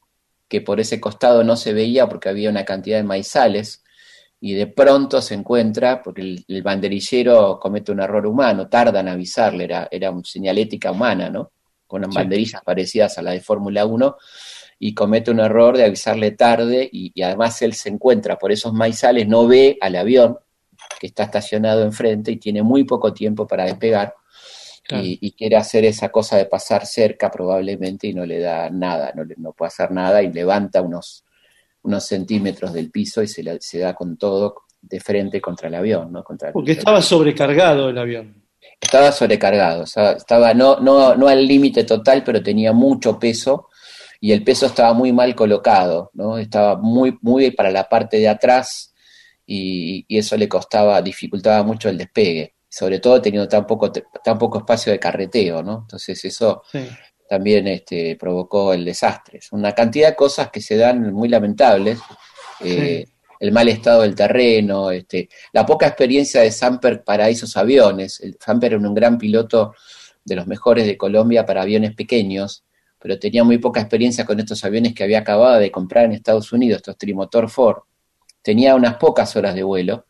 que por ese costado no se veía porque había una cantidad de maizales, y de pronto se encuentra, porque el, el banderillero comete un error humano, tarda en avisarle, era, era una señalética humana, ¿no? Con unas Sí. banderillas parecidas a la de Fórmula 1, y comete un error de avisarle tarde, y, y además él se encuentra por esos maizales, no ve al avión que está estacionado enfrente y tiene muy poco tiempo para despegar. Claro. y, y quiere hacer esa cosa de pasar cerca probablemente y no le da nada, no, le- no puede hacer nada y levanta unos, unos centímetros del piso y se, la- se da con todo de frente contra el avión, ¿no? Contra el- Porque estaba sobrecargado el avión. estaba sobrecargado, o sea, estaba no, no, no al límite total, pero tenía mucho peso y el peso estaba muy mal colocado, ¿no? Estaba muy, muy para la parte de atrás y, y eso le costaba, dificultaba mucho el despegue, sobre todo teniendo tan poco, tan poco espacio de carreteo, ¿no? Entonces eso Sí. También este, provocó el desastre. Es Una cantidad de cosas que se dan muy lamentables. eh, El mal estado del terreno, este, la poca experiencia de Samper para esos aviones. El, Samper era un gran piloto de los mejores de Colombia para aviones pequeños, pero tenía muy poca experiencia con estos aviones que había acabado de comprar en Estados Unidos, estos trimotor Ford. Tenía unas pocas horas de vuelo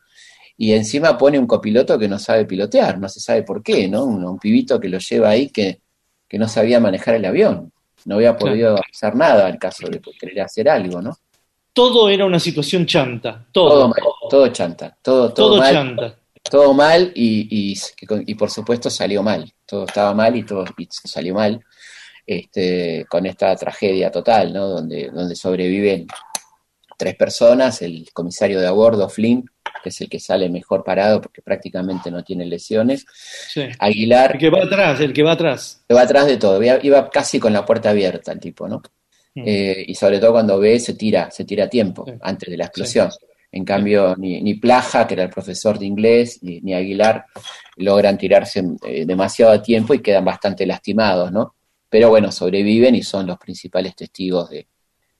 y encima pone un copiloto que no sabe pilotear, no se sabe por qué, ¿no? Un, un pibito que lo lleva ahí que, que no sabía manejar el avión, no había podido hacer nada al caso de querer hacer algo, ¿no? Todo era una situación chanta. Todo. Todo mal, todo chanta, todo, todo, Todo mal, chanta. todo mal y, y, y por supuesto salió mal, todo estaba mal y todo y salió mal, este, con esta tragedia total, ¿no? Donde, donde sobreviven tres personas, el comisario de a bordo, Flynn, que es el que sale mejor parado porque prácticamente no tiene lesiones, Sí. Aguilar, El que va atrás, el que va atrás. que va atrás de todo, iba, iba casi con la puerta abierta el tipo, ¿no? Mm. Eh, y sobre todo cuando ve, se tira, se tira a tiempo, Sí. antes de la explosión. En cambio, ni, ni Plaja, que era el profesor de inglés, ni, ni Aguilar logran tirarse eh, demasiado a tiempo y quedan bastante lastimados, ¿no? Pero bueno, sobreviven y son los principales testigos de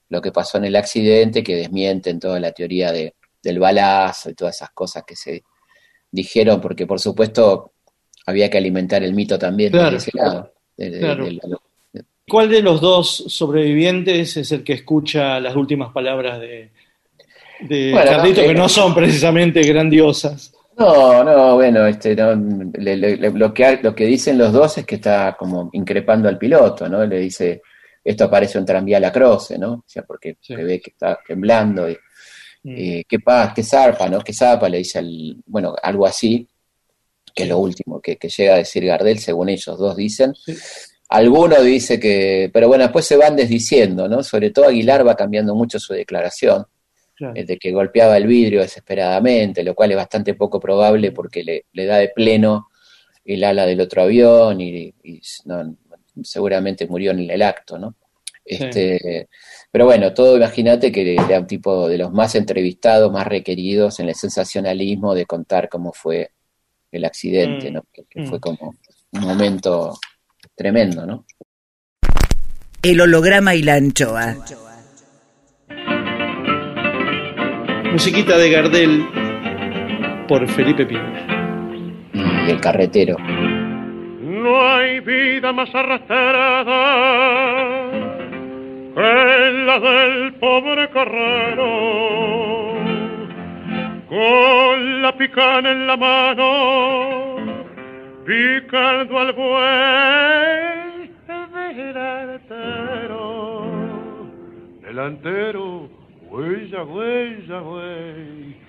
lo que pasó en el accidente, que desmienten toda la teoría de, del balazo y todas esas cosas que se dijeron, porque por supuesto había que alimentar el mito también Claro. de ese lado. de- de- Claro. ¿Cuál de los dos sobrevivientes es el que escucha las últimas palabras de, Bueno, Carlito, no, que eh, no son precisamente grandiosas? No, no, bueno, este, no, le- le- le- lo, que, lo que dicen los dos es que está como increpando al piloto, ¿no? Le dice, esto parece un tranvía lacrosse, ¿no? O sea, porque Sí. se ve que está temblando, y, Mm. eh, qué paz, qué zarpa, ¿no? Qué zarpa, le dice al, bueno, algo así, que es lo último que, que llega a decir Gardel, según ellos dos dicen. Sí. Alguno dice que, pero bueno, después se van desdiciendo, ¿no? Sobre todo Aguilar va cambiando mucho su declaración Claro. de que golpeaba el vidrio desesperadamente, lo cual es bastante poco probable porque le, le da de pleno el ala del otro avión y, y no, seguramente murió en el acto, ¿no? Este, Pero bueno, todo imagínate que era un tipo de los más entrevistados, más requeridos en el sensacionalismo de contar cómo fue el accidente, Mm, ¿no? Que, que mm. fue como un momento tremendo, ¿no? El holograma y la anchoa. Musiquita de Gardel por Felipe Pineda. Y el carretero. No hay vida más arrastrada que la del pobre carrero, con la picana en la mano, picando al buey delantero, delantero, huella, huella, güey.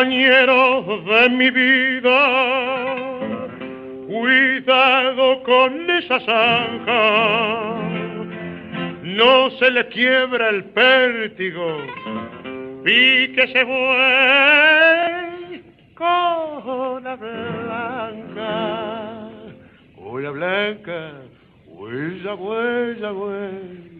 compañeros de mi vida, cuidado con esa zanja, no se le quiebra el pértigo, píquese buey con la blanca, huella blanca, huella, huella, huella.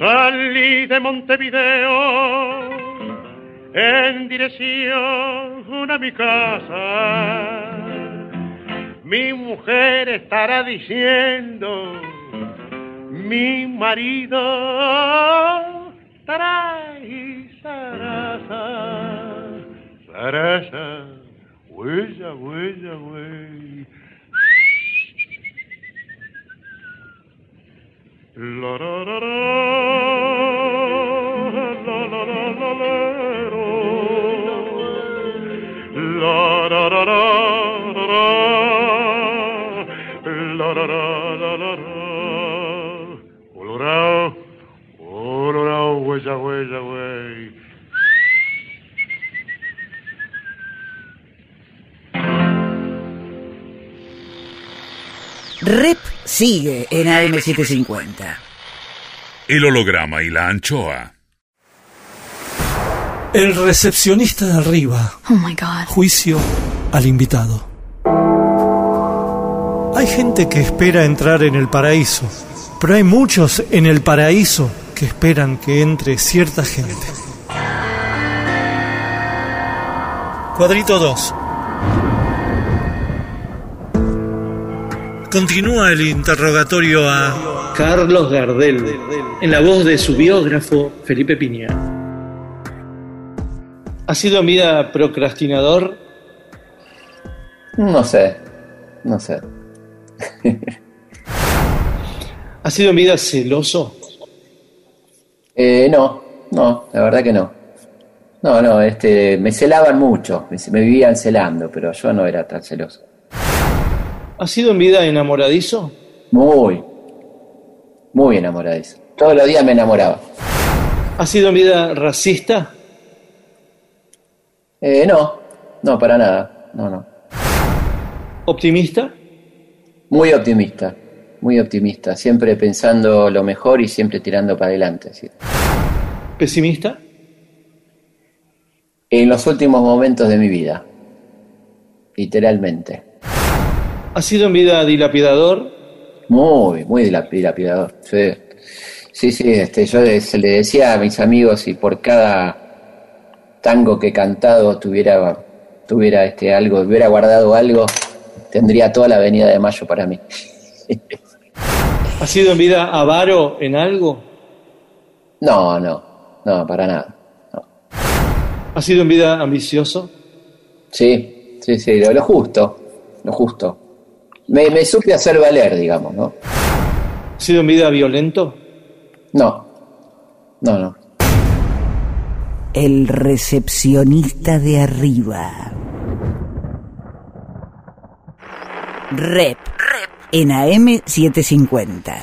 de Montevideo en dirección a mi casa. Mi mujer estará diciendo, mi marido trae zaraza, zaraza, huella, huella, huella. La, la, la, la, la, sigue en AM750. El holograma y la anchoa. El recepcionista de arriba. Oh my God. Juicio al invitado. Hay gente que espera entrar en el paraíso, pero hay muchos en el paraíso que esperan que entre cierta gente. Cuadrito 2. Continúa el interrogatorio a Carlos Gardel, en la voz de su biógrafo Felipe Piña. ¿Ha sido en vida procrastinador? No sé, no sé. ¿Ha sido en vida celoso? Eh, no, no, la verdad que no. No, no, este, me celaban mucho, me, me vivían celando, pero yo no era tan celoso. ¿Ha sido en vida enamoradizo? Muy, muy enamoradizo. Todos los días me enamoraba. ¿Ha sido en vida racista? Eh, no, no, para nada, no, no. ¿Optimista? Muy optimista, muy optimista, siempre pensando lo mejor y siempre tirando para adelante. ¿sí? ¿Pesimista? En los últimos momentos de mi vida, literalmente. ¿Ha sido en vida dilapidador? Muy, muy dilap- dilapidador. Sí, sí, sí este, yo le- se le decía a mis amigos si por cada tango que he cantado tuviera, tuviera este, algo, hubiera guardado algo, tendría toda la avenida de Mayo para mí. ¿Ha sido en vida avaro en algo? No, no, no, para nada. ¿Ha sido en vida ambicioso? Sí, sí, sí, lo, lo justo, lo justo. Me, me supe hacer valer, digamos, ¿no? ¿Ha sido en vida violento? No, no, no. El recepcionista de arriba. Rep. En AM750.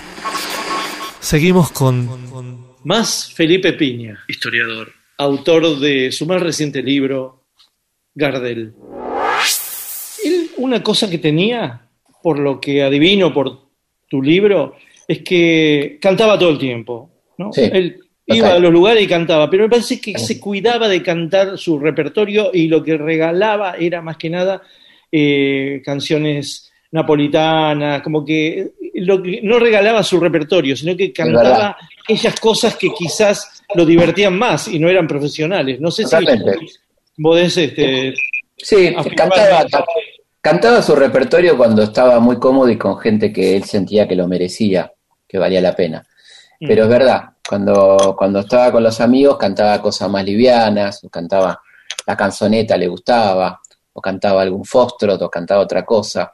Seguimos con Más Felipe Piña, historiador, autor de su más reciente libro, Gardel. Él, una cosa que tenía, por lo que adivino por tu libro, es que cantaba todo el tiempo. ¿no? Sí, Él iba a los lugares y cantaba, pero me parece que se cuidaba de cantar su repertorio y lo que regalaba era más que nada eh, canciones napolitanas, como que, lo que no regalaba su repertorio, sino que cantaba aquellas cosas que quizás lo divertían más y no eran profesionales. No sé Totalmente. si podés este, Sí, cantaba. Cantaba su repertorio cuando estaba muy cómodo y con gente que él sentía que lo merecía, que valía la pena. Mm. Pero es verdad, cuando, cuando estaba con los amigos cantaba cosas más livianas, o cantaba la canzoneta, le gustaba, o cantaba algún foxtrot, o cantaba otra cosa.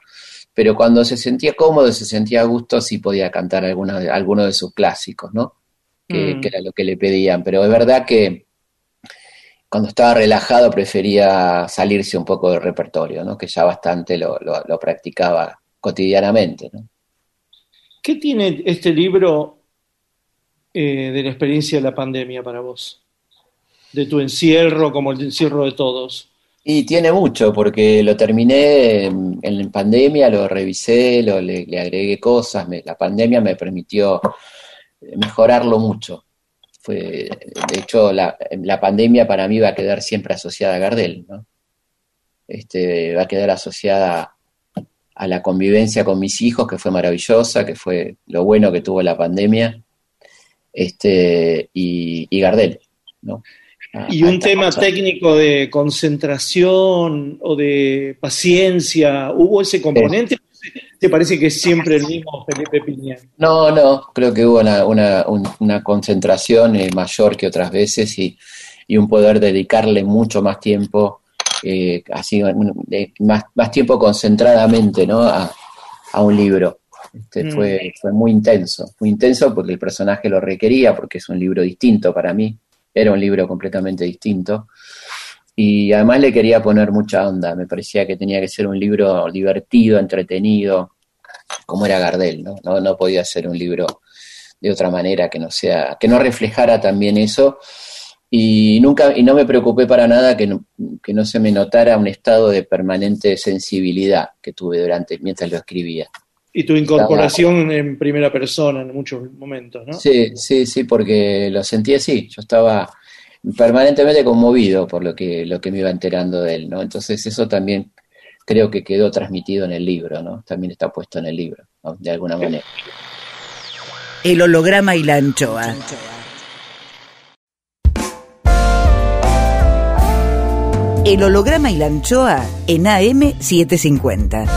Pero cuando se sentía cómodo, se sentía a gusto, sí podía cantar alguno de, alguno de sus clásicos, ¿no? Que, Mm. que era lo que le pedían. Pero es verdad que cuando estaba relajado prefería salirse un poco del repertorio, ¿no? Que ya bastante lo, lo- lo practicaba cotidianamente, ¿no? ¿Qué tiene este libro eh, de la experiencia de la pandemia para vos? De tu encierro como el encierro de todos. Y tiene mucho, porque lo terminé en, en pandemia, lo revisé, lo, le, le agregué cosas, me- la pandemia me permitió mejorarlo mucho. Fue, de hecho, la, la pandemia para mí va a quedar siempre asociada a Gardel, ¿no? Este, va a quedar asociada a la convivencia con mis hijos, que fue maravillosa, que fue lo bueno que tuvo la pandemia. este, y, y Gardel, ¿no? A- Y un tema cosa. técnico de concentración o de paciencia, ¿hubo ese componente? ¿Te parece que es siempre el mismo Felipe Piña? No, no, creo que hubo una, una, un- una concentración eh, mayor que otras veces y, y un poder dedicarle mucho más tiempo, eh, así, más, más tiempo concentradamente, ¿no? A, a un libro. Este, Mm. fue, fue muy intenso, muy intenso porque el personaje lo requería, porque es un libro distinto para mí, era un libro completamente distinto. Y además le quería poner mucha onda, me parecía que tenía que ser un libro divertido, entretenido, como era Gardel, ¿no? No, no podía ser un libro de otra manera que no sea, que no reflejara también eso. Y nunca, y no me preocupé para nada que no, que no se me notara un estado de permanente sensibilidad que tuve durante, mientras lo escribía. Y tu incorporación en primera persona en muchos momentos, ¿no? Sí, sí, sí, porque lo sentí así. Yo estaba permanentemente conmovido por lo que, lo que me iba enterando de él, ¿no? Entonces eso también creo que quedó transmitido en el libro, ¿no? También está puesto en el libro. De alguna manera. El holograma y la anchoa. El holograma y la anchoa en AM750.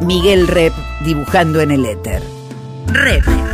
Miguel Rep dibujando en el éter. Rep.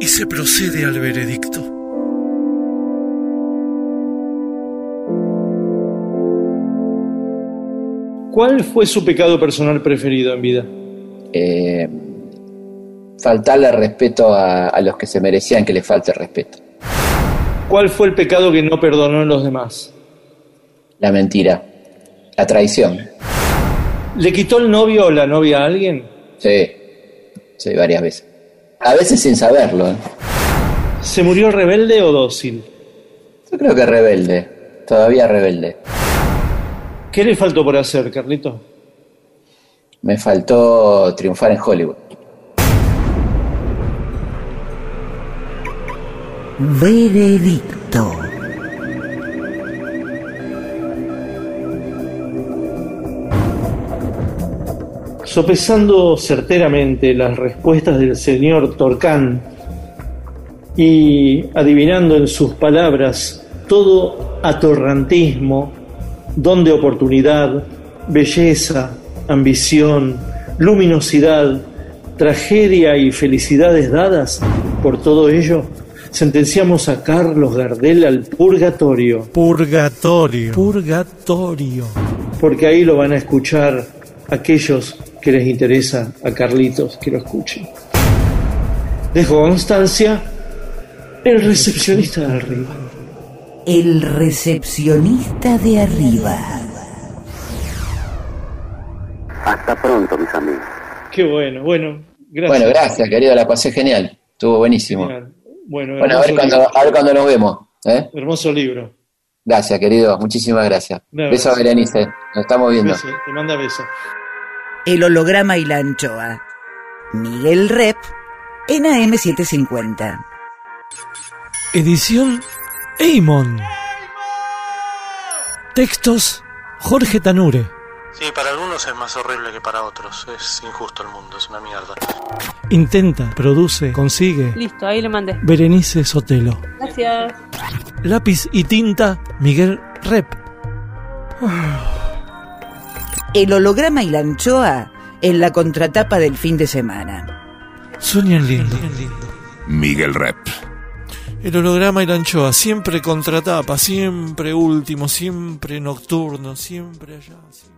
y se procede al veredicto. ¿Cuál fue su pecado personal preferido en vida? Eh, faltarle respeto a, a los que se merecían que le falte respeto. ¿Cuál fue el pecado que no perdonó en los demás? La mentira, la traición. ¿Le quitó el novio o la novia a alguien? Sí, sí, varias veces. A veces sin saberlo. ¿eh? ¿Se murió rebelde o dócil? Yo creo que rebelde, todavía rebelde. ¿Qué le faltó por hacer, Carlito? Me faltó triunfar en Hollywood. Veredicto. Sopesando certeramente las respuestas del señor Torcán y adivinando en sus palabras todo atorrantismo, don de oportunidad, belleza, ambición, luminosidad, tragedia y felicidades dadas, por todo ello, sentenciamos a Carlos Gardel al purgatorio, Purgatorio. Purgatorio. porque ahí lo van a escuchar aquellos que les interesa a Carlitos que lo escuchen. Dejo constancia, el recepcionista de arriba. El recepcionista de arriba. Hasta pronto, mis amigos. Qué bueno, bueno, gracias. Bueno, gracias, querido, la pasé genial. Estuvo buenísimo. Genial. Bueno, Bueno, a ver cuando, a ver cuando nos vemos. ¿eh? hermoso libro. Gracias, querido. Muchísimas gracias. No, Beso a gracias. Berenice. Nos estamos viendo. Beso, te manda beso. El holograma y la anchoa. Miguel Rep en AM750. Edición Eimon. Textos Jorge Tanure. Sí, para algunos es más horrible que para otros. Es injusto el mundo, es una mierda. Intenta, produce, consigue. Listo, ahí le mandé. Berenice Sotelo. Gracias. Lápiz y tinta Miguel Rep. El holograma y la anchoa en la contratapa del fin de semana. Sueñan lindo. Miguel Rep. El holograma y la anchoa, siempre contratapa, siempre último, siempre nocturno, siempre allá. siempre-